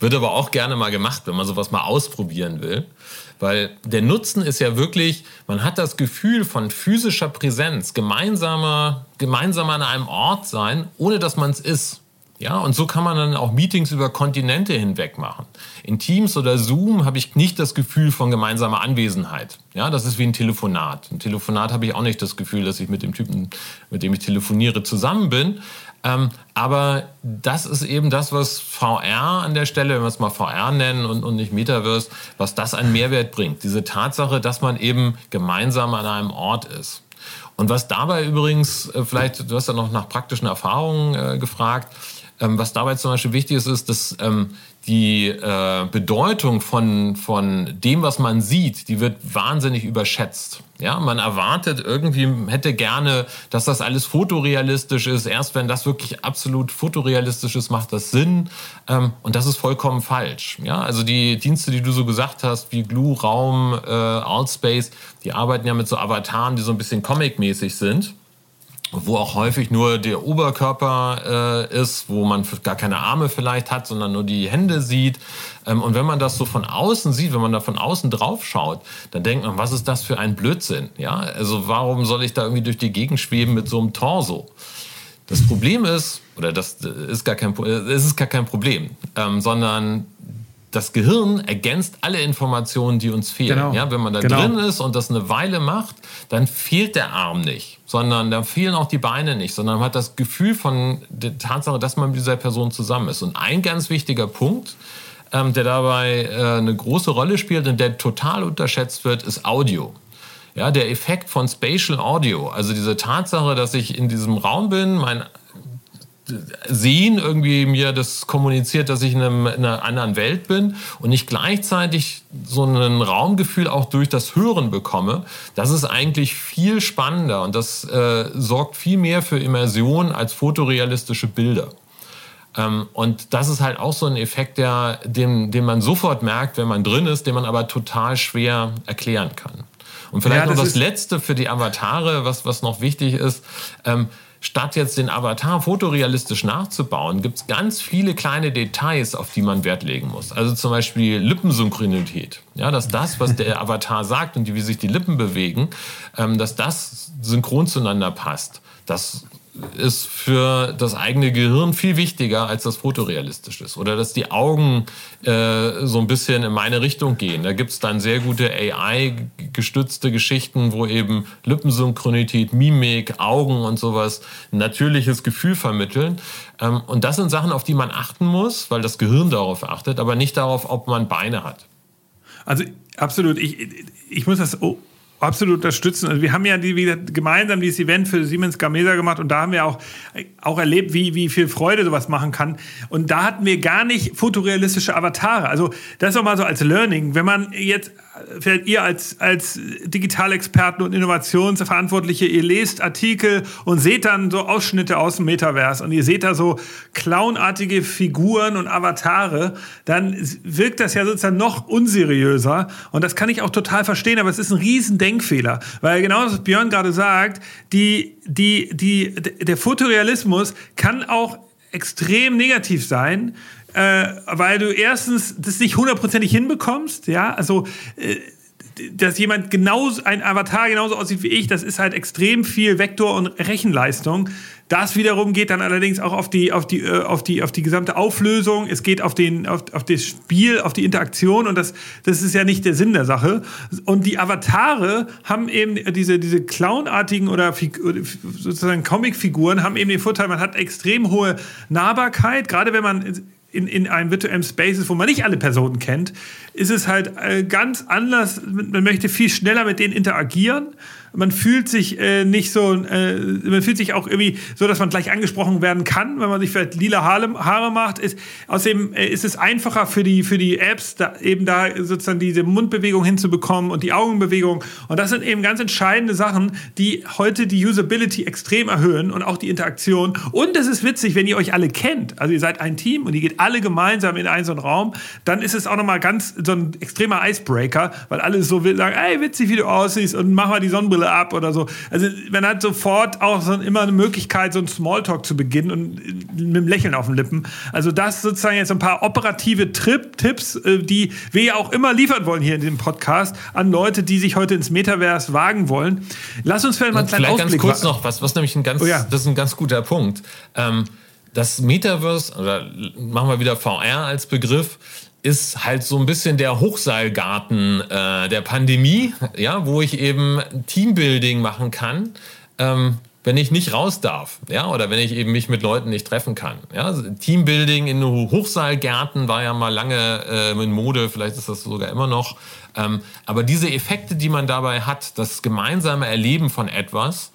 Wird aber auch gerne mal gemacht, wenn man sowas mal ausprobieren will. Weil der Nutzen ist ja wirklich, man hat das Gefühl von physischer Präsenz, gemeinsamer, gemeinsam an einem Ort sein, ohne dass man es ist. Ja, und so kann man dann auch Meetings über Kontinente hinweg machen. In Teams oder Zoom habe ich nicht das Gefühl von gemeinsamer Anwesenheit. Ja, das ist wie ein Telefonat. Ein Telefonat habe ich auch nicht das Gefühl, dass ich mit dem Typen, mit dem ich telefoniere, zusammen bin. Ähm, aber das ist eben das, was VR an der Stelle, wenn wir es mal VR nennen und, und nicht Metaverse, was das einen Mehrwert bringt. Diese Tatsache, dass man eben gemeinsam an einem Ort ist. Und was dabei übrigens, äh, vielleicht, du hast ja noch nach praktischen Erfahrungen äh, gefragt, ähm, was dabei zum Beispiel wichtig ist, ist, dass ähm, die äh, Bedeutung von, von dem, was man sieht, die wird wahnsinnig überschätzt. Ja, man erwartet irgendwie, hätte gerne, dass das alles fotorealistisch ist. Erst wenn das wirklich absolut fotorealistisch ist, macht das Sinn. Ähm, und das ist vollkommen falsch. Ja, also die Dienste, die du so gesagt hast, wie Glue, Raum, äh, Altspace, die arbeiten ja mit so Avataren, die so ein bisschen comic-mäßig sind wo auch häufig nur der Oberkörper äh, ist, wo man gar keine Arme vielleicht hat, sondern nur die Hände sieht. Ähm, und wenn man das so von außen sieht, wenn man da von außen drauf schaut, dann denkt man, was ist das für ein Blödsinn? Ja, also warum soll ich da irgendwie durch die Gegend schweben mit so einem Torso? Das Problem ist, oder das ist gar kein, es ist gar kein Problem, ähm, sondern das Gehirn ergänzt alle Informationen, die uns fehlen. Genau. Ja, wenn man da genau. drin ist und das eine Weile macht, dann fehlt der Arm nicht, sondern da fehlen auch die Beine nicht, sondern man hat das Gefühl von der Tatsache, dass man mit dieser Person zusammen ist. Und ein ganz wichtiger Punkt, ähm, der dabei äh, eine große Rolle spielt und der total unterschätzt wird, ist Audio. Ja, der Effekt von Spatial Audio, also diese Tatsache, dass ich in diesem Raum bin, mein Sehen irgendwie mir das kommuniziert, dass ich in, einem, in, einer anderen Welt bin und ich gleichzeitig so ein Raumgefühl auch durch das Hören bekomme, das ist eigentlich viel spannender und das äh, sorgt viel mehr für Immersion als fotorealistische Bilder. Ähm, und das ist halt auch so ein Effekt, der, den, den man sofort merkt, wenn man drin ist, den man aber total schwer erklären kann. Und vielleicht ja, das noch das Letzte für die Avatare, was, was noch wichtig ist. Ähm, statt jetzt den Avatar fotorealistisch nachzubauen, gibt es ganz viele kleine Details, auf die man Wert legen muss. Also zum Beispiel Lippensynchronität. Ja, dass das, was der Avatar sagt und wie sich die Lippen bewegen, ähm, dass das synchron zueinander passt. Das ist für das eigene Gehirn viel wichtiger, als das fotorealistisch ist. Oder dass die Augen äh, so ein bisschen in meine Richtung gehen. Da gibt es dann sehr gute AI-gestützte Geschichten, wo eben Lippensynchronität, Mimik, Augen und sowas natürliches Gefühl vermitteln. Ähm, und das sind Sachen, auf die man achten muss, weil das Gehirn darauf achtet, aber nicht darauf, ob man Beine hat. Also absolut. Ich, ich muss das absolut unterstützen. Also wir haben ja die, wie gemeinsam dieses Event für Siemens Gamesa gemacht und da haben wir auch, auch erlebt, wie, wie viel Freude sowas machen kann. Und da hatten wir gar nicht fotorealistische Avatare. Also das auch mal so als Learning. Wenn man jetzt vielleicht ihr als, als Digitalexperten und Innovationsverantwortliche, ihr lest Artikel und seht dann so Ausschnitte aus dem Metaverse und ihr seht da so clownartige Figuren und Avatare, dann wirkt das ja sozusagen noch unseriöser. Und das kann ich auch total verstehen, aber es ist ein riesen Denkfehler. Weil genau das, was Björn gerade sagt, die, die, die, der Fotorealismus kann auch extrem negativ sein, äh, weil du erstens das nicht hundertprozentig hinbekommst, ja, also äh, dass jemand genauso, ein Avatar genauso aussieht wie ich, das ist halt extrem viel Vektor- und Rechenleistung. Das wiederum geht dann allerdings auch auf die, auf die, äh, auf die, auf die gesamte Auflösung. Es geht auf den, auf, auf das Spiel, auf die Interaktion und das, das ist ja nicht der Sinn der Sache. Und die Avatare haben eben diese, diese clownartigen oder sozusagen Comicfiguren haben eben den Vorteil, man hat extrem hohe Nahbarkeit, gerade wenn man in, in einem virtuellen Space wo man nicht alle Personen kennt, ist es halt äh, ganz anders. Man möchte viel schneller mit denen interagieren man fühlt sich äh, nicht so, äh, man fühlt sich auch irgendwie so, dass man gleich angesprochen werden kann, wenn man sich vielleicht lila Haare, macht. Ist, außerdem äh, ist es einfacher für die, für die Apps, da, eben da sozusagen diese Mundbewegung hinzubekommen und die Augenbewegung. Und das sind eben ganz entscheidende Sachen, die heute die Usability extrem erhöhen und auch die Interaktion. Und es ist witzig, wenn ihr euch alle kennt. Also ihr seid ein Team und ihr geht alle gemeinsam in einen so einen Raum, dann ist es auch nochmal ganz so ein extremer Icebreaker, weil alle so sagen, ey, witzig, wie du aussiehst und mach mal die Sonnenbrille Brille ab oder so. Also man hat sofort auch so immer eine Möglichkeit, so einen Smalltalk zu beginnen und mit einem Lächeln auf den Lippen. Also das sozusagen jetzt ein paar operative Trip Tipps, äh, die wir ja auch immer liefern wollen hier in dem Podcast an Leute, die sich heute ins Metaverse wagen wollen. Lass uns vielleicht mal einen kleinen Vielleicht Ausblick ganz kurz noch was, was nämlich ein ganz, oh ja. das ist ein ganz guter Punkt. Ähm, das Metaverse, oder machen wir wieder VR als Begriff, ist halt so ein bisschen der Hochseilgarten äh, der Pandemie, ja, wo ich eben Teambuilding machen kann. Ähm, wenn ich nicht raus darf, ja, oder wenn ich eben mich mit Leuten nicht treffen kann. Ja, also Teambuilding in Hochseilgärten war ja mal lange äh, in Mode, vielleicht ist das sogar immer noch. Ähm, aber diese Effekte, die man dabei hat, das gemeinsame Erleben von etwas,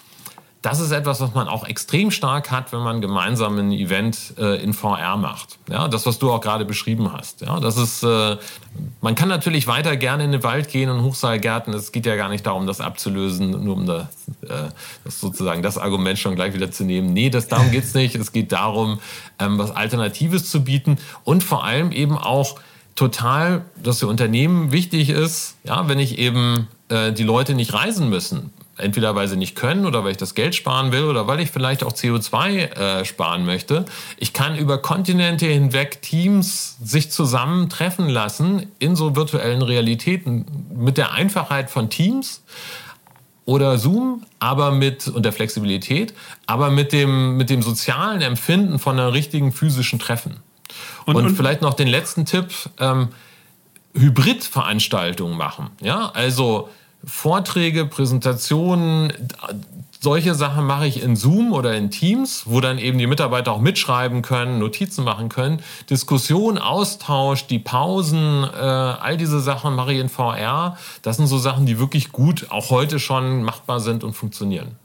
das ist etwas, was man auch extrem stark hat, wenn man gemeinsam ein Event äh, in VR macht. Ja, das, was du auch gerade beschrieben hast. Ja, das ist, äh, man kann natürlich weiter gerne in den Wald gehen und Hochseilgärten. Es geht ja gar nicht darum, das abzulösen, nur um das, äh, das sozusagen das Argument schon gleich wieder zu nehmen. Nee, das, darum geht's nicht. Es geht darum, ähm, was Alternatives zu bieten und vor allem eben auch total, dass für Unternehmen wichtig ist, ja, wenn ich eben äh, die Leute nicht reisen müssen entweder weil sie nicht können oder weil ich das Geld sparen will oder weil ich vielleicht auch CO2 äh, sparen möchte. Ich kann über Kontinente hinweg Teams sich zusammentreffen lassen in so virtuellen Realitäten mit der Einfachheit von Teams oder Zoom, aber mit und der Flexibilität, aber mit dem mit dem sozialen Empfinden von einer richtigen physischen Treffen. Und, und, und vielleicht noch den letzten Tipp: ähm, Hybridveranstaltungen machen. Ja, also Vorträge, Präsentationen, solche Sachen mache ich in Zoom oder in Teams, wo dann eben die Mitarbeiter auch mitschreiben können, Notizen machen können. Diskussion, Austausch, die Pausen, äh, all diese Sachen mache ich in VR. Das sind so Sachen, die wirklich gut auch heute schon machbar sind und funktionieren.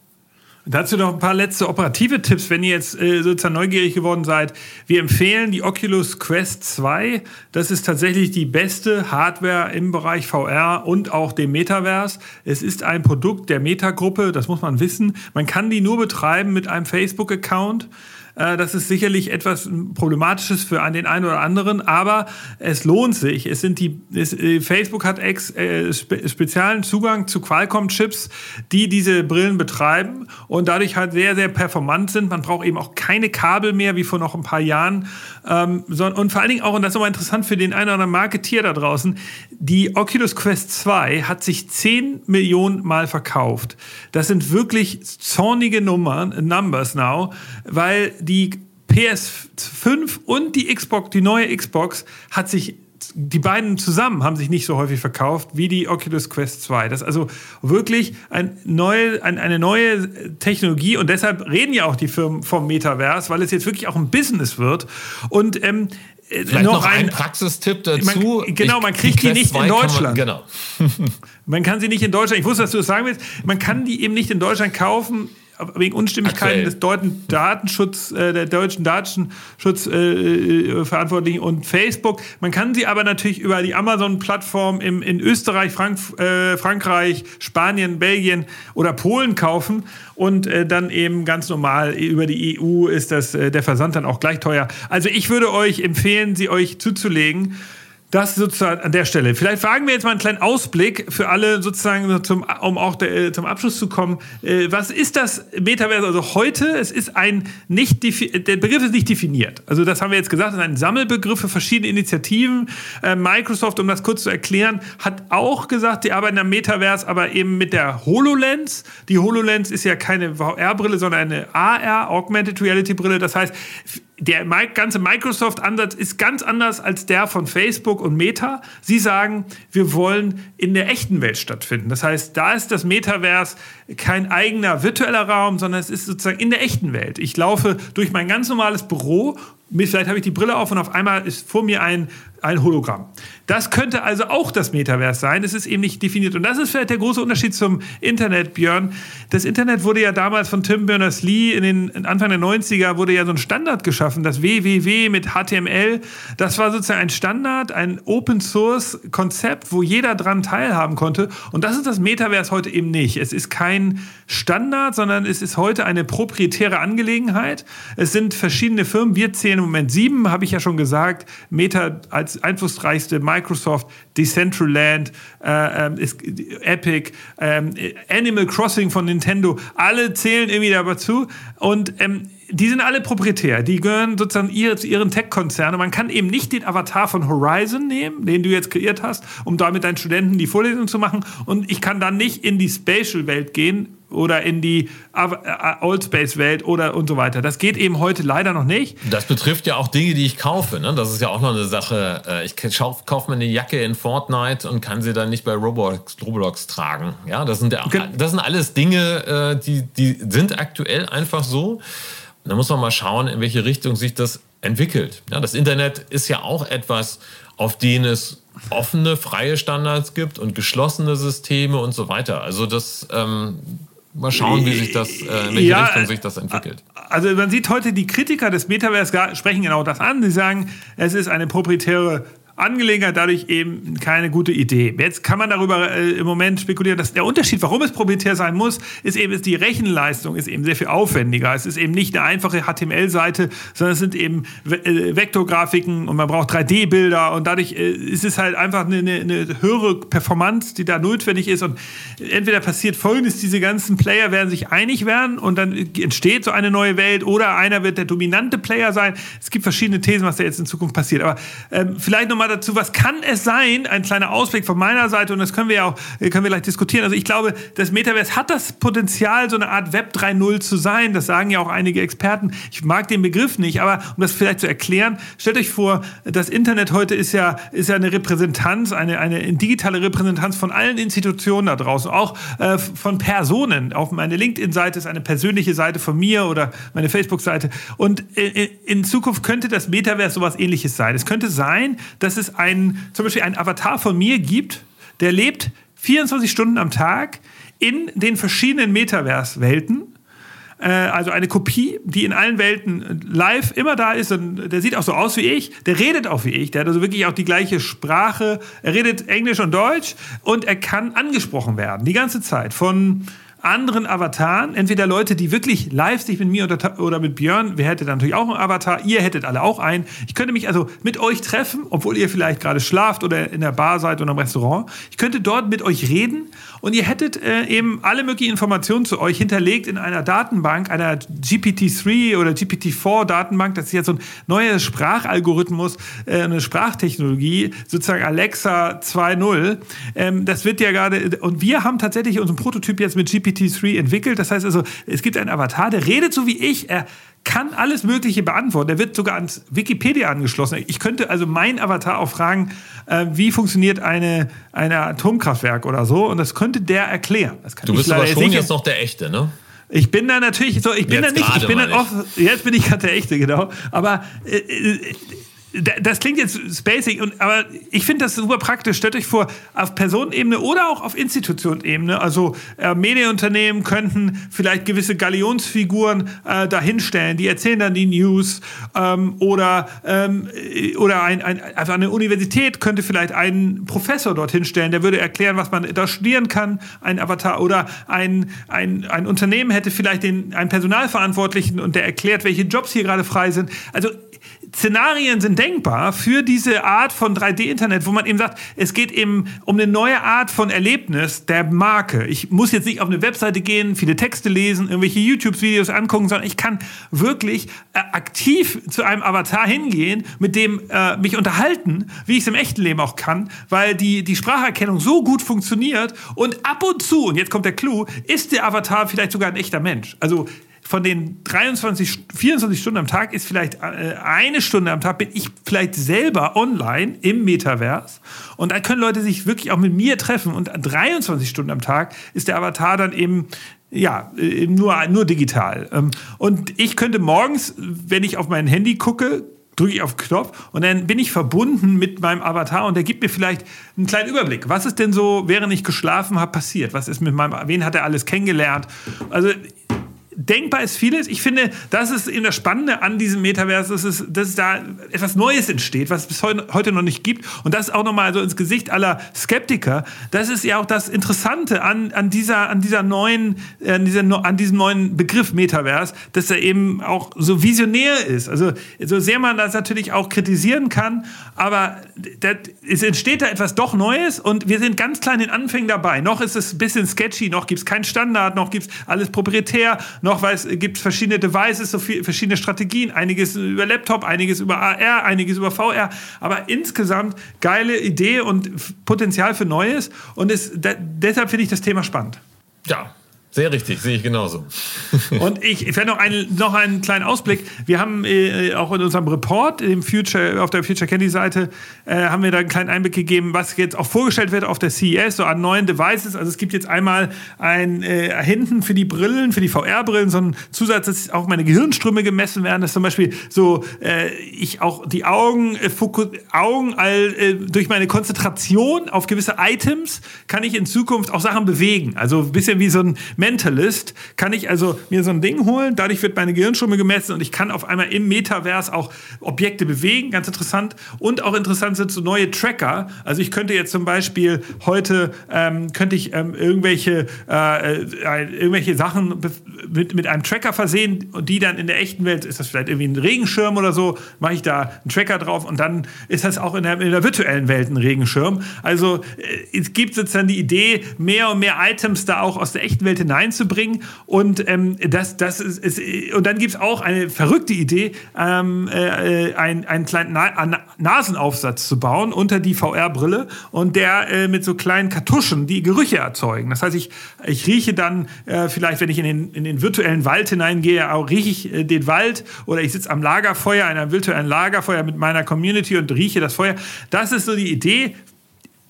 Dazu noch ein paar letzte operative Tipps, wenn ihr jetzt äh, sozusagen neugierig geworden seid. Wir empfehlen die Oculus Quest 2. Das ist tatsächlich die beste Hardware im Bereich VR und auch dem Metaverse. Es ist ein Produkt der Meta-Gruppe, das muss man wissen. Man kann die nur betreiben mit einem Facebook-Account. Äh, das ist sicherlich etwas Problematisches für den einen oder anderen, aber es lohnt sich. Es sind die, es, äh, Facebook hat ex, äh, spe, speziellen Zugang zu Qualcomm-Chips, die diese Brillen betreiben und dadurch halt sehr, sehr performant sind. Man braucht eben auch keine Kabel mehr, wie vor noch ein paar Jahren. Ähm, und vor allen Dingen auch, und das ist nochmal interessant für den einen oder anderen Marketier da draußen, die Oculus Quest 2 hat sich 10 Millionen Mal verkauft. Das sind wirklich zornige Nummern, Numbers now, weil die PS5 und die Xbox, die neue Xbox, hat sich die beiden zusammen haben sich nicht so häufig verkauft wie die Oculus Quest 2. Das ist also wirklich ein neue, ein, eine neue Technologie und deshalb reden ja auch die Firmen vom Metaverse, weil es jetzt wirklich auch ein Business wird. Und ähm, Vielleicht noch, noch ein, ein Praxistipp dazu. Man, genau, man kriegt die nicht in Deutschland. Man, genau. man kann sie nicht in Deutschland, ich wusste, dass du das sagen willst, man kann die eben nicht in Deutschland kaufen wegen Unstimmigkeiten des deutschen Datenschutz, äh, der deutschen Datenschutzverantwortlichen äh, und Facebook. Man kann sie aber natürlich über die Amazon-Plattform in Österreich, Frank äh, Frankreich, Spanien, Belgien oder Polen kaufen und äh, dann eben ganz normal über die EU ist das äh, der Versand dann auch gleich teuer. Also ich würde euch empfehlen, sie euch zuzulegen. Das sozusagen an der Stelle. Vielleicht fragen wir jetzt mal einen kleinen Ausblick für alle sozusagen, zum, um auch der, äh, zum Abschluss zu kommen. Äh, was ist das Metaverse? Also heute, es ist ein nicht, der Begriff ist nicht definiert. Also das haben wir jetzt gesagt, es ist ein Sammelbegriff für verschiedene Initiativen. Äh, Microsoft, um das kurz zu erklären, hat auch gesagt, die arbeiten am Metaverse, aber eben mit der HoloLens. Die HoloLens ist ja keine VR-Brille, sondern eine AR, Augmented Reality Brille. Das heißt, der ganze Microsoft-Ansatz ist ganz anders als der von Facebook und Meta. Sie sagen, wir wollen in der echten Welt stattfinden. Das heißt, da ist das Metaverse kein eigener virtueller Raum, sondern es ist sozusagen in der echten Welt. Ich laufe durch mein ganz normales Büro vielleicht habe ich die Brille auf und auf einmal ist vor mir ein, ein Hologramm. Das könnte also auch das Metaverse sein. Es ist eben nicht definiert. Und das ist vielleicht der große Unterschied zum Internet, Björn. Das Internet wurde ja damals von Tim Berners-Lee in den Anfang der 90er wurde ja so ein Standard geschaffen, das WWW mit HTML. Das war sozusagen ein Standard, ein Open-Source-Konzept, wo jeder dran teilhaben konnte. Und das ist das Metaverse heute eben nicht. Es ist kein Standard, sondern es ist heute eine proprietäre Angelegenheit. Es sind verschiedene Firmen. Wir zählen im Moment sieben, habe ich ja schon gesagt. Meta als einflussreichste, Microsoft, Decentraland, äh, äh, Epic, äh, Animal Crossing von Nintendo, alle zählen irgendwie dazu. Und ähm, die sind alle proprietär. Die gehören sozusagen ihr, zu ihren Tech-Konzernen. Man kann eben nicht den Avatar von Horizon nehmen, den du jetzt kreiert hast, um da mit deinen Studenten die Vorlesung zu machen. Und ich kann dann nicht in die Spatial-Welt gehen, oder in die äh, Old Space Welt oder und so weiter. Das geht eben heute leider noch nicht. Das betrifft ja auch Dinge, die ich kaufe. Ne? Das ist ja auch noch eine Sache. Äh, ich kaufe mir eine Jacke in Fortnite und kann sie dann nicht bei Roblox, Roblox tragen. Ja, das sind, das sind alles Dinge, äh, die, die sind aktuell einfach so. Da muss man mal schauen, in welche Richtung sich das entwickelt. Ja, das Internet ist ja auch etwas, auf den es offene, freie Standards gibt und geschlossene Systeme und so weiter. Also das ähm, Mal schauen, wie sich das, äh, in welche ja, Richtung sich das entwickelt. Also man sieht heute, die Kritiker des Metaverse sprechen genau das an. Sie sagen, es ist eine proprietäre Angelegenheit, dadurch eben keine gute Idee. Jetzt kann man darüber äh, im Moment spekulieren, dass der Unterschied, warum es proprietär sein muss, ist eben, ist die Rechenleistung ist eben sehr viel aufwendiger. Es ist eben nicht eine einfache HTML-Seite, sondern es sind eben äh, Vektorgrafiken und man braucht 3D-Bilder und dadurch äh, ist es halt einfach eine, eine, eine, höhere Performance, die da notwendig ist und entweder passiert Folgendes, diese ganzen Player werden sich einig werden und dann entsteht so eine neue Welt oder einer wird der dominante Player sein. Es gibt verschiedene Thesen, was da jetzt in Zukunft passiert, aber ähm, vielleicht nochmal dazu, was kann es sein? Ein kleiner Ausblick von meiner Seite und das können wir ja auch, äh, können wir gleich diskutieren. Also ich glaube, das Metaverse hat das Potenzial, so eine Art Web 3.0 zu sein. Das sagen ja auch einige Experten. Ich mag den Begriff nicht, aber um das vielleicht zu erklären, stellt euch vor, das Internet heute ist ja, ist ja eine Repräsentanz, eine, eine digitale Repräsentanz von allen Institutionen da draußen, auch äh, von Personen. Auch meine LinkedIn-Seite ist eine persönliche Seite von mir oder meine Facebook-Seite. Und äh, in Zukunft könnte das Metaverse sowas ähnliches sein. Es könnte sein, dass es ein, zum Beispiel einen Avatar von mir gibt, der lebt 24 Stunden am Tag in den verschiedenen Metaverse-Welten. Äh, also eine Kopie, die in allen Welten live immer da ist und der sieht auch so aus wie ich, der redet auch wie ich, der hat also wirklich auch die gleiche Sprache, er redet Englisch und Deutsch und er kann angesprochen werden, die ganze Zeit von anderen Avataren, entweder Leute, die wirklich live sich mit mir oder, oder mit Björn, wer hätte dann natürlich auch einen Avatar, ihr hättet alle auch einen. Ich könnte mich also mit euch treffen, obwohl ihr vielleicht gerade schlaft oder in der Bar seid oder im Restaurant. Ich könnte dort mit euch reden und ihr hättet äh, eben alle möglichen Informationen zu euch hinterlegt in einer Datenbank, einer GPT-3 oder GPT-4-Datenbank. Das ist jetzt so ein neuer Sprachalgorithmus, äh, eine Sprachtechnologie, sozusagen Alexa 2.0. Ähm, das wird ja gerade, und wir haben tatsächlich unseren Prototyp jetzt mit GPT-3 entwickelt. Das heißt also, es gibt einen Avatar, der redet so wie ich. Er kann alles Mögliche beantworten. Er wird sogar ans Wikipedia angeschlossen. Ich könnte also mein Avatar auch fragen, äh, wie funktioniert eine, eine Atomkraftwerk oder so. Und das könnte der erklären. du bist aber schon jetzt noch der Echte, ne? Ich bin da natürlich so, ich bin jetzt da nicht, ich bin dann oft, jetzt bin ich gerade der Echte, genau. Aber äh, äh das klingt jetzt spacig, und, aber ich finde das super praktisch. Stellt euch vor, auf Personenebene oder auch auf Institutionsebene, also äh, Medienunternehmen könnten vielleicht gewisse Galionsfiguren äh, dahinstellen, die erzählen dann die News ähm, oder, ähm, oder ein, ein, einfach eine Universität könnte vielleicht einen Professor dorthin stellen, der würde erklären, was man da studieren kann, ein Avatar oder ein, ein, ein Unternehmen hätte vielleicht den, einen Personalverantwortlichen und der erklärt, welche Jobs hier gerade frei sind. Also Szenarien sind denkbar für diese Art von 3D-Internet, wo man eben sagt, es geht eben um eine neue Art von Erlebnis der Marke. Ich muss jetzt nicht auf eine Webseite gehen, viele Texte lesen, irgendwelche YouTube-Videos angucken, sondern ich kann wirklich äh, aktiv zu einem Avatar hingehen, mit dem äh, mich unterhalten, wie ich es im echten Leben auch kann, weil die, die Spracherkennung so gut funktioniert und ab und zu, und jetzt kommt der Clou, ist der Avatar vielleicht sogar ein echter Mensch. Also von den 23, 24 Stunden am Tag ist vielleicht äh, eine Stunde am Tag bin ich vielleicht selber online im Metaverse und da können Leute sich wirklich auch mit mir treffen und 23 Stunden am Tag ist der Avatar dann eben ja, äh, nur, nur digital. Ähm, und ich könnte morgens, wenn ich auf mein Handy gucke, drücke ich auf Knopf und dann bin ich verbunden mit meinem Avatar und der gibt mir vielleicht einen kleinen Überblick. Was ist denn so, während ich geschlafen habe, passiert? Was ist mit meinem, wen hat er alles kennengelernt? Also denkbar ist vieles. Ich finde, das ist eben das Spannende an diesem Metaverse, dass, es, dass da etwas Neues entsteht, was es bis heute noch nicht gibt. Und das auch nochmal so ins Gesicht aller Skeptiker. Das ist ja auch das Interessante an, an, dieser, an, dieser neuen, an, dieser, an diesem neuen Begriff Metaverse, dass er eben auch so visionär ist. Also so sehr man das natürlich auch kritisieren kann, aber das, es entsteht da etwas doch Neues und wir sind ganz klein in Anfängen dabei. Noch ist es ein bisschen sketchy, noch gibt es keinen Standard, noch gibt es alles proprietär, noch gibt es verschiedene Devices, so viel, verschiedene Strategien, einiges über Laptop, einiges über AR, einiges über VR, aber insgesamt geile Idee und Potenzial für Neues. Und es, da, deshalb finde ich das Thema spannend. Ja, sehr richtig, sehe ich genauso. und ich, werde noch einen, noch einen kleinen Ausblick. Wir haben äh, auch in unserem Report im Future, auf der Future Candy Seite, äh, haben wir da einen kleinen Einblick gegeben, was jetzt auch vorgestellt wird auf der CES, so an neuen Devices. Also es gibt jetzt einmal ein äh, hinten für die Brillen, für die VR-Brillen, so ein Zusatz, dass auch meine Gehirnströme gemessen werden, dass zum Beispiel so äh, ich auch die Augen, äh, Augen all, äh, durch meine Konzentration auf gewisse Items kann ich in Zukunft auch Sachen bewegen. Also ein bisschen wie so ein Mentalist kann ich also mir so ein Ding holen, dadurch wird meine Gehirnströme gemessen und ich kann auf einmal im Metaverse auch Objekte bewegen, ganz interessant. Und auch interessant sind so neue Tracker. Also ich könnte jetzt zum Beispiel heute, ähm, könnte ich ähm, irgendwelche, äh, äh, irgendwelche Sachen mit, mit einem Tracker versehen und die dann in der echten Welt, ist das vielleicht irgendwie ein Regenschirm oder so, mache ich da einen Tracker drauf und dann ist das auch in der, in der virtuellen Welt ein Regenschirm. Also äh, es gibt sozusagen die Idee, mehr und mehr Items da auch aus der echten Welt hinein hineinzubringen. Und ähm, das, das ist, ist und dann gibt es auch eine verrückte Idee, ähm, äh, einen, einen kleinen Na Nasenaufsatz zu bauen unter die VR-Brille und der äh, mit so kleinen Kartuschen, die Gerüche erzeugen. Das heißt, ich, ich rieche dann äh, vielleicht, wenn ich in den, in den virtuellen Wald hineingehe, auch rieche ich äh, den Wald oder ich sitze am Lagerfeuer, einem virtuellen Lagerfeuer mit meiner Community und rieche das Feuer. Das ist so die Idee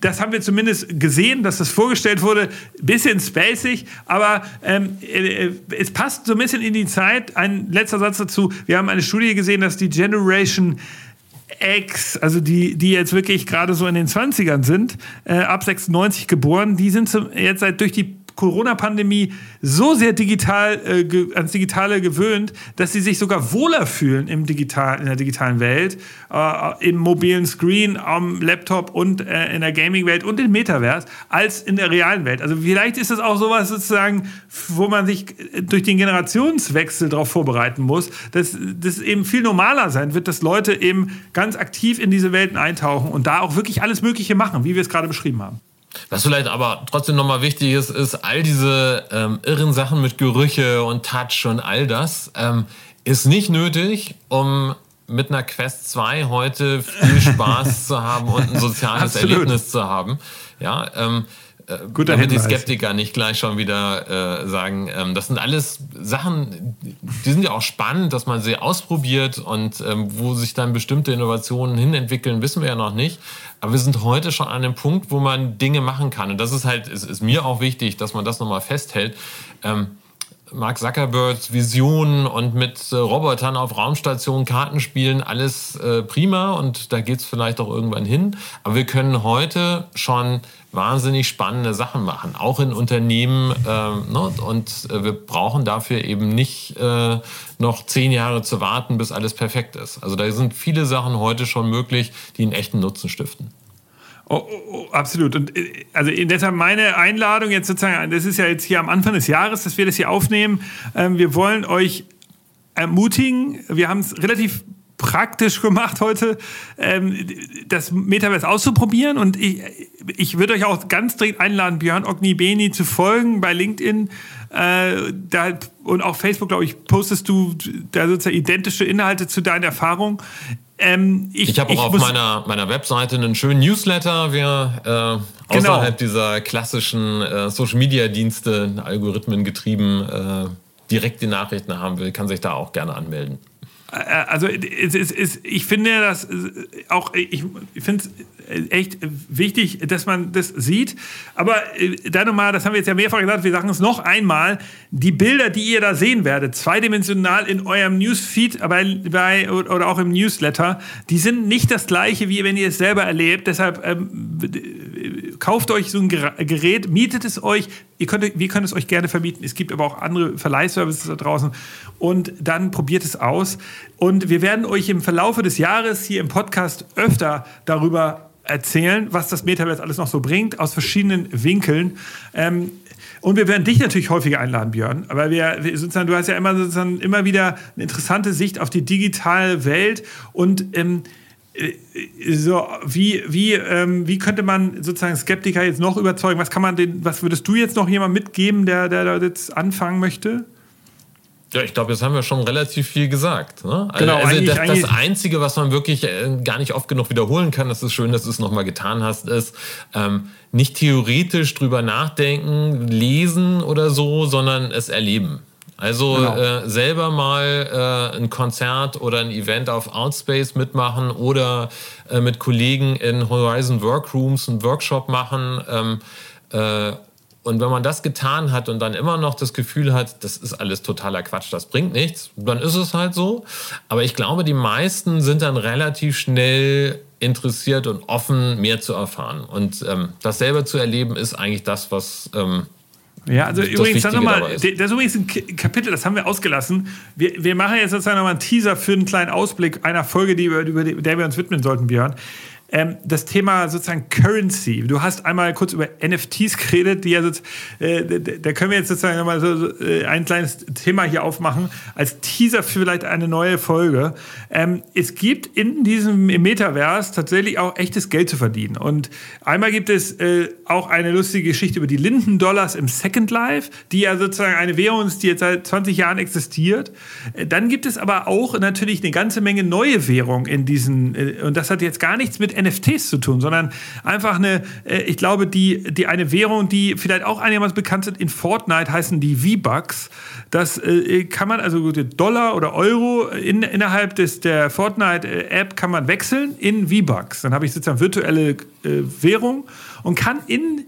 das haben wir zumindest gesehen, dass das vorgestellt wurde. Bisschen spacig, aber ähm, äh, es passt so ein bisschen in die Zeit. Ein letzter Satz dazu. Wir haben eine Studie gesehen, dass die Generation X, also die, die jetzt wirklich gerade so in den 20ern sind, äh, ab 96 geboren, die sind zum, jetzt seit durch die Corona-Pandemie so sehr digital äh, ans Digitale gewöhnt, dass sie sich sogar wohler fühlen im digital, in der digitalen Welt, äh, im mobilen Screen, am Laptop und äh, in der Gaming-Welt und im Metaverse als in der realen Welt. Also vielleicht ist das auch sowas sozusagen, wo man sich durch den Generationswechsel darauf vorbereiten muss, dass das eben viel normaler sein wird, dass Leute eben ganz aktiv in diese Welten eintauchen und da auch wirklich alles Mögliche machen, wie wir es gerade beschrieben haben. Was vielleicht aber trotzdem nochmal wichtig ist, ist all diese ähm, irren Sachen mit Gerüche und Touch und all das ähm, ist nicht nötig, um mit einer Quest 2 heute viel Spaß zu haben und ein soziales Erlebnis zu haben. Ja, ähm, äh, Guter damit die Skeptiker nicht gleich schon wieder äh, sagen, ähm, das sind alles Sachen, die sind ja auch spannend, dass man sie ausprobiert und ähm, wo sich dann bestimmte Innovationen hinentwickeln, wissen wir ja noch nicht. Aber wir sind heute schon an einem Punkt, wo man Dinge machen kann. Und das ist halt, ist, ist mir auch wichtig, dass man das nochmal festhält. Ähm, Mark Zuckerbergs Visionen und mit äh, Robotern auf Raumstationen Karten spielen, alles äh, prima und da geht es vielleicht auch irgendwann hin. Aber wir können heute schon wahnsinnig spannende Sachen machen, auch in Unternehmen. Ähm, ne? Und äh, wir brauchen dafür eben nicht äh, noch zehn Jahre zu warten, bis alles perfekt ist. Also da sind viele Sachen heute schon möglich, die einen echten Nutzen stiften. Oh, oh, oh, absolut. Und äh, also deshalb meine Einladung jetzt sozusagen, das ist ja jetzt hier am Anfang des Jahres, dass wir das hier aufnehmen. Ähm, wir wollen euch ermutigen. Wir haben es relativ praktisch gemacht heute, ähm, das Metaverse auszuprobieren. Und ich, ich würde euch auch ganz dringend einladen, Björn Ognibeni zu folgen bei LinkedIn. Äh, da, und auch Facebook, glaube ich, postest du da sozusagen identische Inhalte zu deinen Erfahrungen. Ähm, ich ich habe auch auf meiner, meiner Webseite einen schönen Newsletter. Wir äh, genau. außerhalb dieser klassischen äh, Social Media Dienste, Algorithmen getrieben, äh, direkt die Nachrichten haben will, kann sich da auch gerne anmelden. Äh, also es, es, es, ich finde das äh, auch, ich, ich finde es echt wichtig, dass man das sieht. Aber äh, da nochmal, das haben wir jetzt ja mehrfach gesagt, wir sagen es noch einmal, die Bilder, die ihr da sehen werdet, zweidimensional in eurem Newsfeed bei, bei, oder auch im Newsletter, die sind nicht das gleiche, wie wenn ihr es selber erlebt. Deshalb ähm, kauft euch so ein Gerät, mietet es euch. Ihr könnt, wir können es euch gerne vermieten. Es gibt aber auch andere Verleihservices da draußen. Und dann probiert es aus. Und wir werden euch im Verlaufe des Jahres hier im Podcast öfter darüber erzählen, was das Metaverse alles noch so bringt, aus verschiedenen Winkeln. Ähm, und wir werden dich natürlich häufiger einladen, Björn, weil wir, sozusagen, du hast ja immer sozusagen immer wieder eine interessante Sicht auf die digitale Welt und ähm, äh, so, wie, wie, ähm, wie könnte man sozusagen Skeptiker jetzt noch überzeugen? Was kann man den, was würdest du jetzt noch jemand mitgeben, der, der da jetzt anfangen möchte? Ja, ich glaube, jetzt haben wir schon relativ viel gesagt. Ne? Also, genau, also das, das, Einzige, was man wirklich äh, gar nicht oft genug wiederholen kann, das ist schön, dass du es nochmal getan hast, ist ähm, nicht theoretisch drüber nachdenken, lesen oder so, sondern es erleben. Also genau. äh, selber mal äh, ein Konzert oder ein Event auf Outspace mitmachen oder äh, mit Kollegen in Horizon Workrooms einen Workshop machen. Ähm, äh, und wenn man das getan hat und dann immer noch das Gefühl hat, das ist alles totaler Quatsch, das bringt nichts, dann ist es halt so. Aber ich glaube, die meisten sind dann relativ schnell interessiert und offen, mehr zu erfahren. Und ähm, das selber zu erleben, ist eigentlich das, was ähm, ja, also das übrigens, dann nochmal, das ist übrigens ein Kapitel, das haben wir ausgelassen. Wir, wir machen jetzt sozusagen nochmal einen Teaser für einen kleinen Ausblick einer Folge, die, über, über die, der wir uns widmen sollten, Björn ähm, das Thema sozusagen Currency. Du hast einmal kurz über NFTs geredet, die ja äh, da können wir jetzt sozusagen nochmal so, äh, ein kleines Thema hier aufmachen, als Teaser für vielleicht eine neue Folge. Ähm, es gibt in diesem Metaverse tatsächlich auch echtes Geld zu verdienen. Und einmal gibt es äh, auch eine lustige Geschichte über die Linden-Dollars im Second Life, die ja sozusagen eine Währung ist, die jetzt seit 20 Jahren existiert. Äh, dann gibt es aber auch natürlich eine ganze Menge neue Währungen in diesen, äh, und das hat jetzt gar nichts mit NFTs zu tun, sondern einfach eine, äh, ich glaube, die, die eine Währung, die vielleicht auch einigermaßen bekannt sind, in Fortnite heißen die V-Bucks. Das äh, kann man, also Dollar oder Euro in, innerhalb des, der Fortnite-App kann man wechseln in V-Bucks. Dann habe ich sozusagen virtuelle äh, Währung und kann in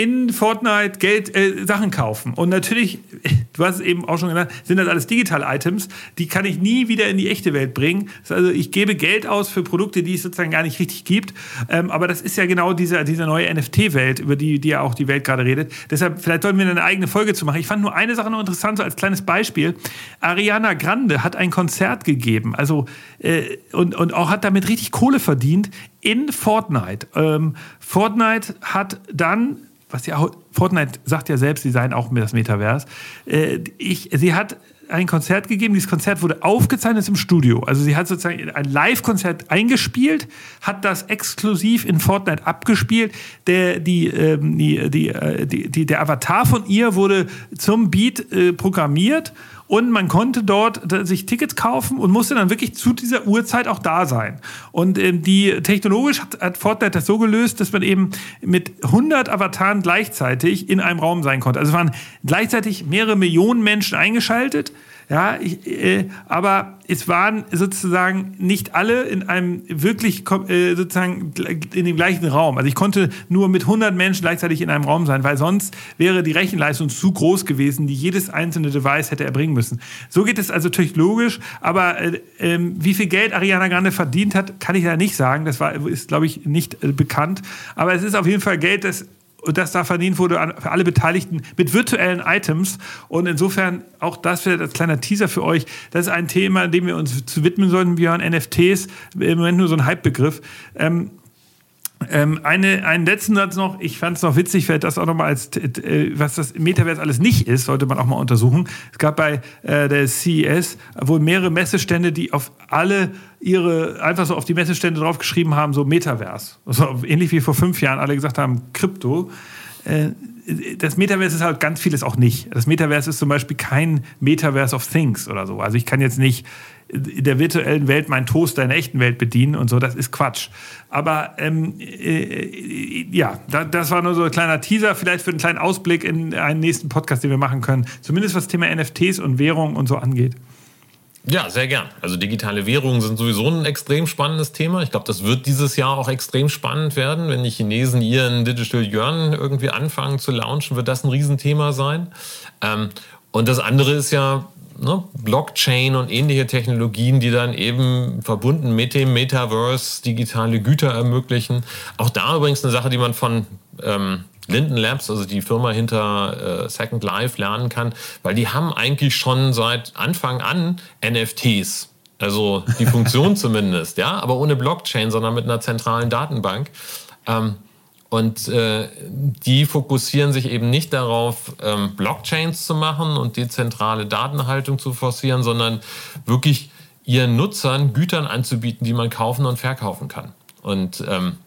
in Fortnite Geld, äh, Sachen kaufen. Und natürlich, du hast es eben auch schon genannt, sind das alles digitale Items, die kann ich nie wieder in die echte Welt bringen. Also ich gebe Geld aus für Produkte, die es sozusagen gar nicht richtig gibt. Ähm, aber das ist ja genau diese, diese neue NFT-Welt, über die, die ja auch die Welt gerade redet. Deshalb, vielleicht sollten wir eine eigene Folge zu machen. Ich fand nur eine Sache noch interessant, so als kleines Beispiel. Ariana Grande hat ein Konzert gegeben, also äh, und, und auch hat damit richtig Kohle verdient in Fortnite. Ähm, Fortnite hat dann was ja Fortnite sagt ja selbst, sie seien auch das Metaverse. Äh, ich, sie hat ein Konzert gegeben. Dieses Konzert wurde aufgezeichnet im Studio. Also sie hat sozusagen ein Live-Konzert eingespielt, hat das exklusiv in Fortnite abgespielt. Der, die, ähm, die, die, äh, die, die, der Avatar von ihr wurde zum Beat äh, programmiert und man konnte dort sich Tickets kaufen und musste dann wirklich zu dieser Uhrzeit auch da sein. Und ähm, die technologisch hat, hat Fortnite das so gelöst, dass man eben mit 100 Avataren gleichzeitig in einem Raum sein konnte. Also es waren gleichzeitig mehrere Millionen Menschen eingeschaltet. Ja, ich, äh, aber es waren sozusagen nicht alle in einem wirklich äh, sozusagen in dem gleichen Raum. Also ich konnte nur mit 100 Menschen gleichzeitig in einem Raum sein, weil sonst wäre die Rechenleistung zu groß gewesen, die jedes einzelne Device hätte erbringen müssen. So geht es also natürlich logisch, aber äh, ähm, wie viel Geld Ariana Grande verdient hat, kann ich da nicht sagen. Das war, ist, glaube ich, nicht äh, bekannt. Aber es ist auf jeden Fall Geld, das das da verdient wurde für alle Beteiligten mit virtuellen Items. Und insofern auch das vielleicht als kleiner Teaser für euch. Das ist ein Thema, dem wir uns zu widmen sollten, Björn. NFTs, im Moment nur so ein Hype-Begriff. Ähm, ähm, eine, einen letzten Satz noch. Ich fand es noch witzig, vielleicht das auch nochmal als, äh, was das Metaverse alles nicht ist, sollte man auch mal untersuchen. Es gab bei äh, der CES wohl mehrere Messestände, die auf alle ihre, einfach so auf die Messestände draufgeschrieben haben, so Metaverse. Also ähnlich wie vor fünf Jahren alle gesagt haben, Krypto. Äh, das Metaverse ist halt ganz vieles auch nicht. Das Metaverse ist zum Beispiel kein Metaverse of Things oder so. Also ich kann jetzt nicht in der virtuellen Welt meinen Toaster in der echten Welt bedienen und so, das ist Quatsch. Aber ähm, äh, ja, da, das war nur so ein kleiner Teaser, vielleicht für einen kleinen Ausblick in einen nächsten Podcast, den wir machen können. Zumindest was das Thema NFTs und Währung und so angeht. Ja, sehr gern. Also digitale Währungen sind sowieso ein extrem spannendes Thema. Ich glaube, das wird dieses Jahr auch extrem spannend werden. Wenn die Chinesen ihren Digital Yuan irgendwie anfangen zu launchen, wird das ein Riesenthema sein. Ähm, und das andere ist ja, ne, Blockchain und ähnliche Technologien, die dann eben verbunden mit dem Metaverse digitale Güter ermöglichen. Auch da übrigens eine Sache, die man von ähm, Linden Labs, also die Firma hinter äh, Second Life, lernen kann, weil die haben eigentlich schon seit Anfang an NFTs. Also die Funktion zumindest, ja, aber ohne Blockchain, sondern mit einer zentralen Datenbank. Ähm, und äh, die fokussieren sich eben nicht darauf, ähm, Blockchains zu machen und dezentrale Datenhaltung zu forcieren, sondern wirklich ihren Nutzern Gütern anzubieten, die man kaufen und verkaufen kann. Und ähm,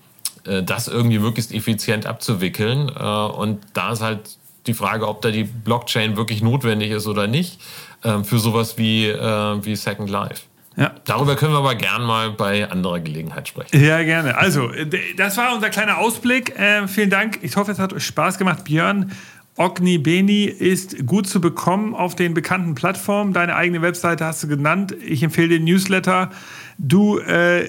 äh, das irgendwie möglichst effizient abzuwickeln. Äh, und da ist halt die Frage, ob da die Blockchain wirklich notwendig ist oder nicht, äh, für sowas wie, äh, wie Second Life. Ja. Darüber können wir aber gern mal bei anderer Gelegenheit sprechen. Ja, gerne. Also, das war unser kleiner Ausblick. Äh, vielen Dank. Ich hoffe, es hat euch Spaß gemacht. Björn, Ogni Beni ist gut zu bekommen auf den bekannten Plattformen. Deine eigene Webseite hast du genannt. Ich empfehle den Newsletter. Du äh,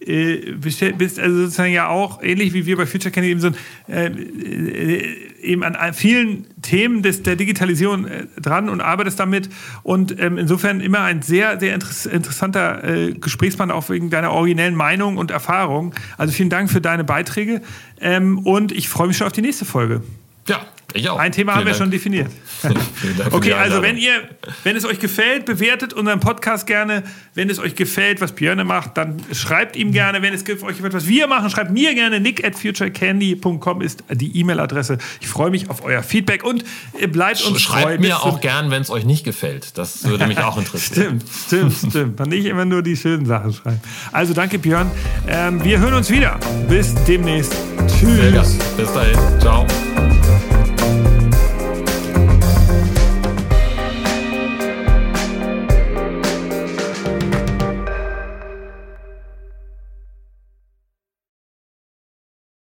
äh, bist also sozusagen ja auch, ähnlich wie wir bei Future Candy, eben, so, äh, äh, eben an vielen Themen des, der Digitalisierung äh, dran und arbeitest damit. Und ähm, insofern immer ein sehr, sehr interessanter äh, Gesprächsmann, auch wegen deiner originellen Meinung und Erfahrung. Also vielen Dank für deine Beiträge. Ähm, und ich freue mich schon auf die nächste Folge. Ja, ich auch. Ein Thema Vielen haben wir Dank. schon definiert. okay, also wenn ihr, wenn es euch gefällt, bewertet unseren Podcast gerne. Wenn es euch gefällt, was Björn macht, dann schreibt ihm gerne. Wenn es euch gefällt, was wir machen, schreibt mir gerne. Nick at futurecandy.com ist die E-Mail-Adresse. Ich freue mich auf euer Feedback und bleibt uns Schreibt treu. mir auch gern, wenn es euch nicht gefällt. Das würde mich auch interessieren. stimmt, stimmt, stimmt. Man nicht immer nur die schönen Sachen schreiben. Also danke, Björn. Ähm, wir hören uns wieder. Bis demnächst. Tschüss. Bis dahin. Ciao.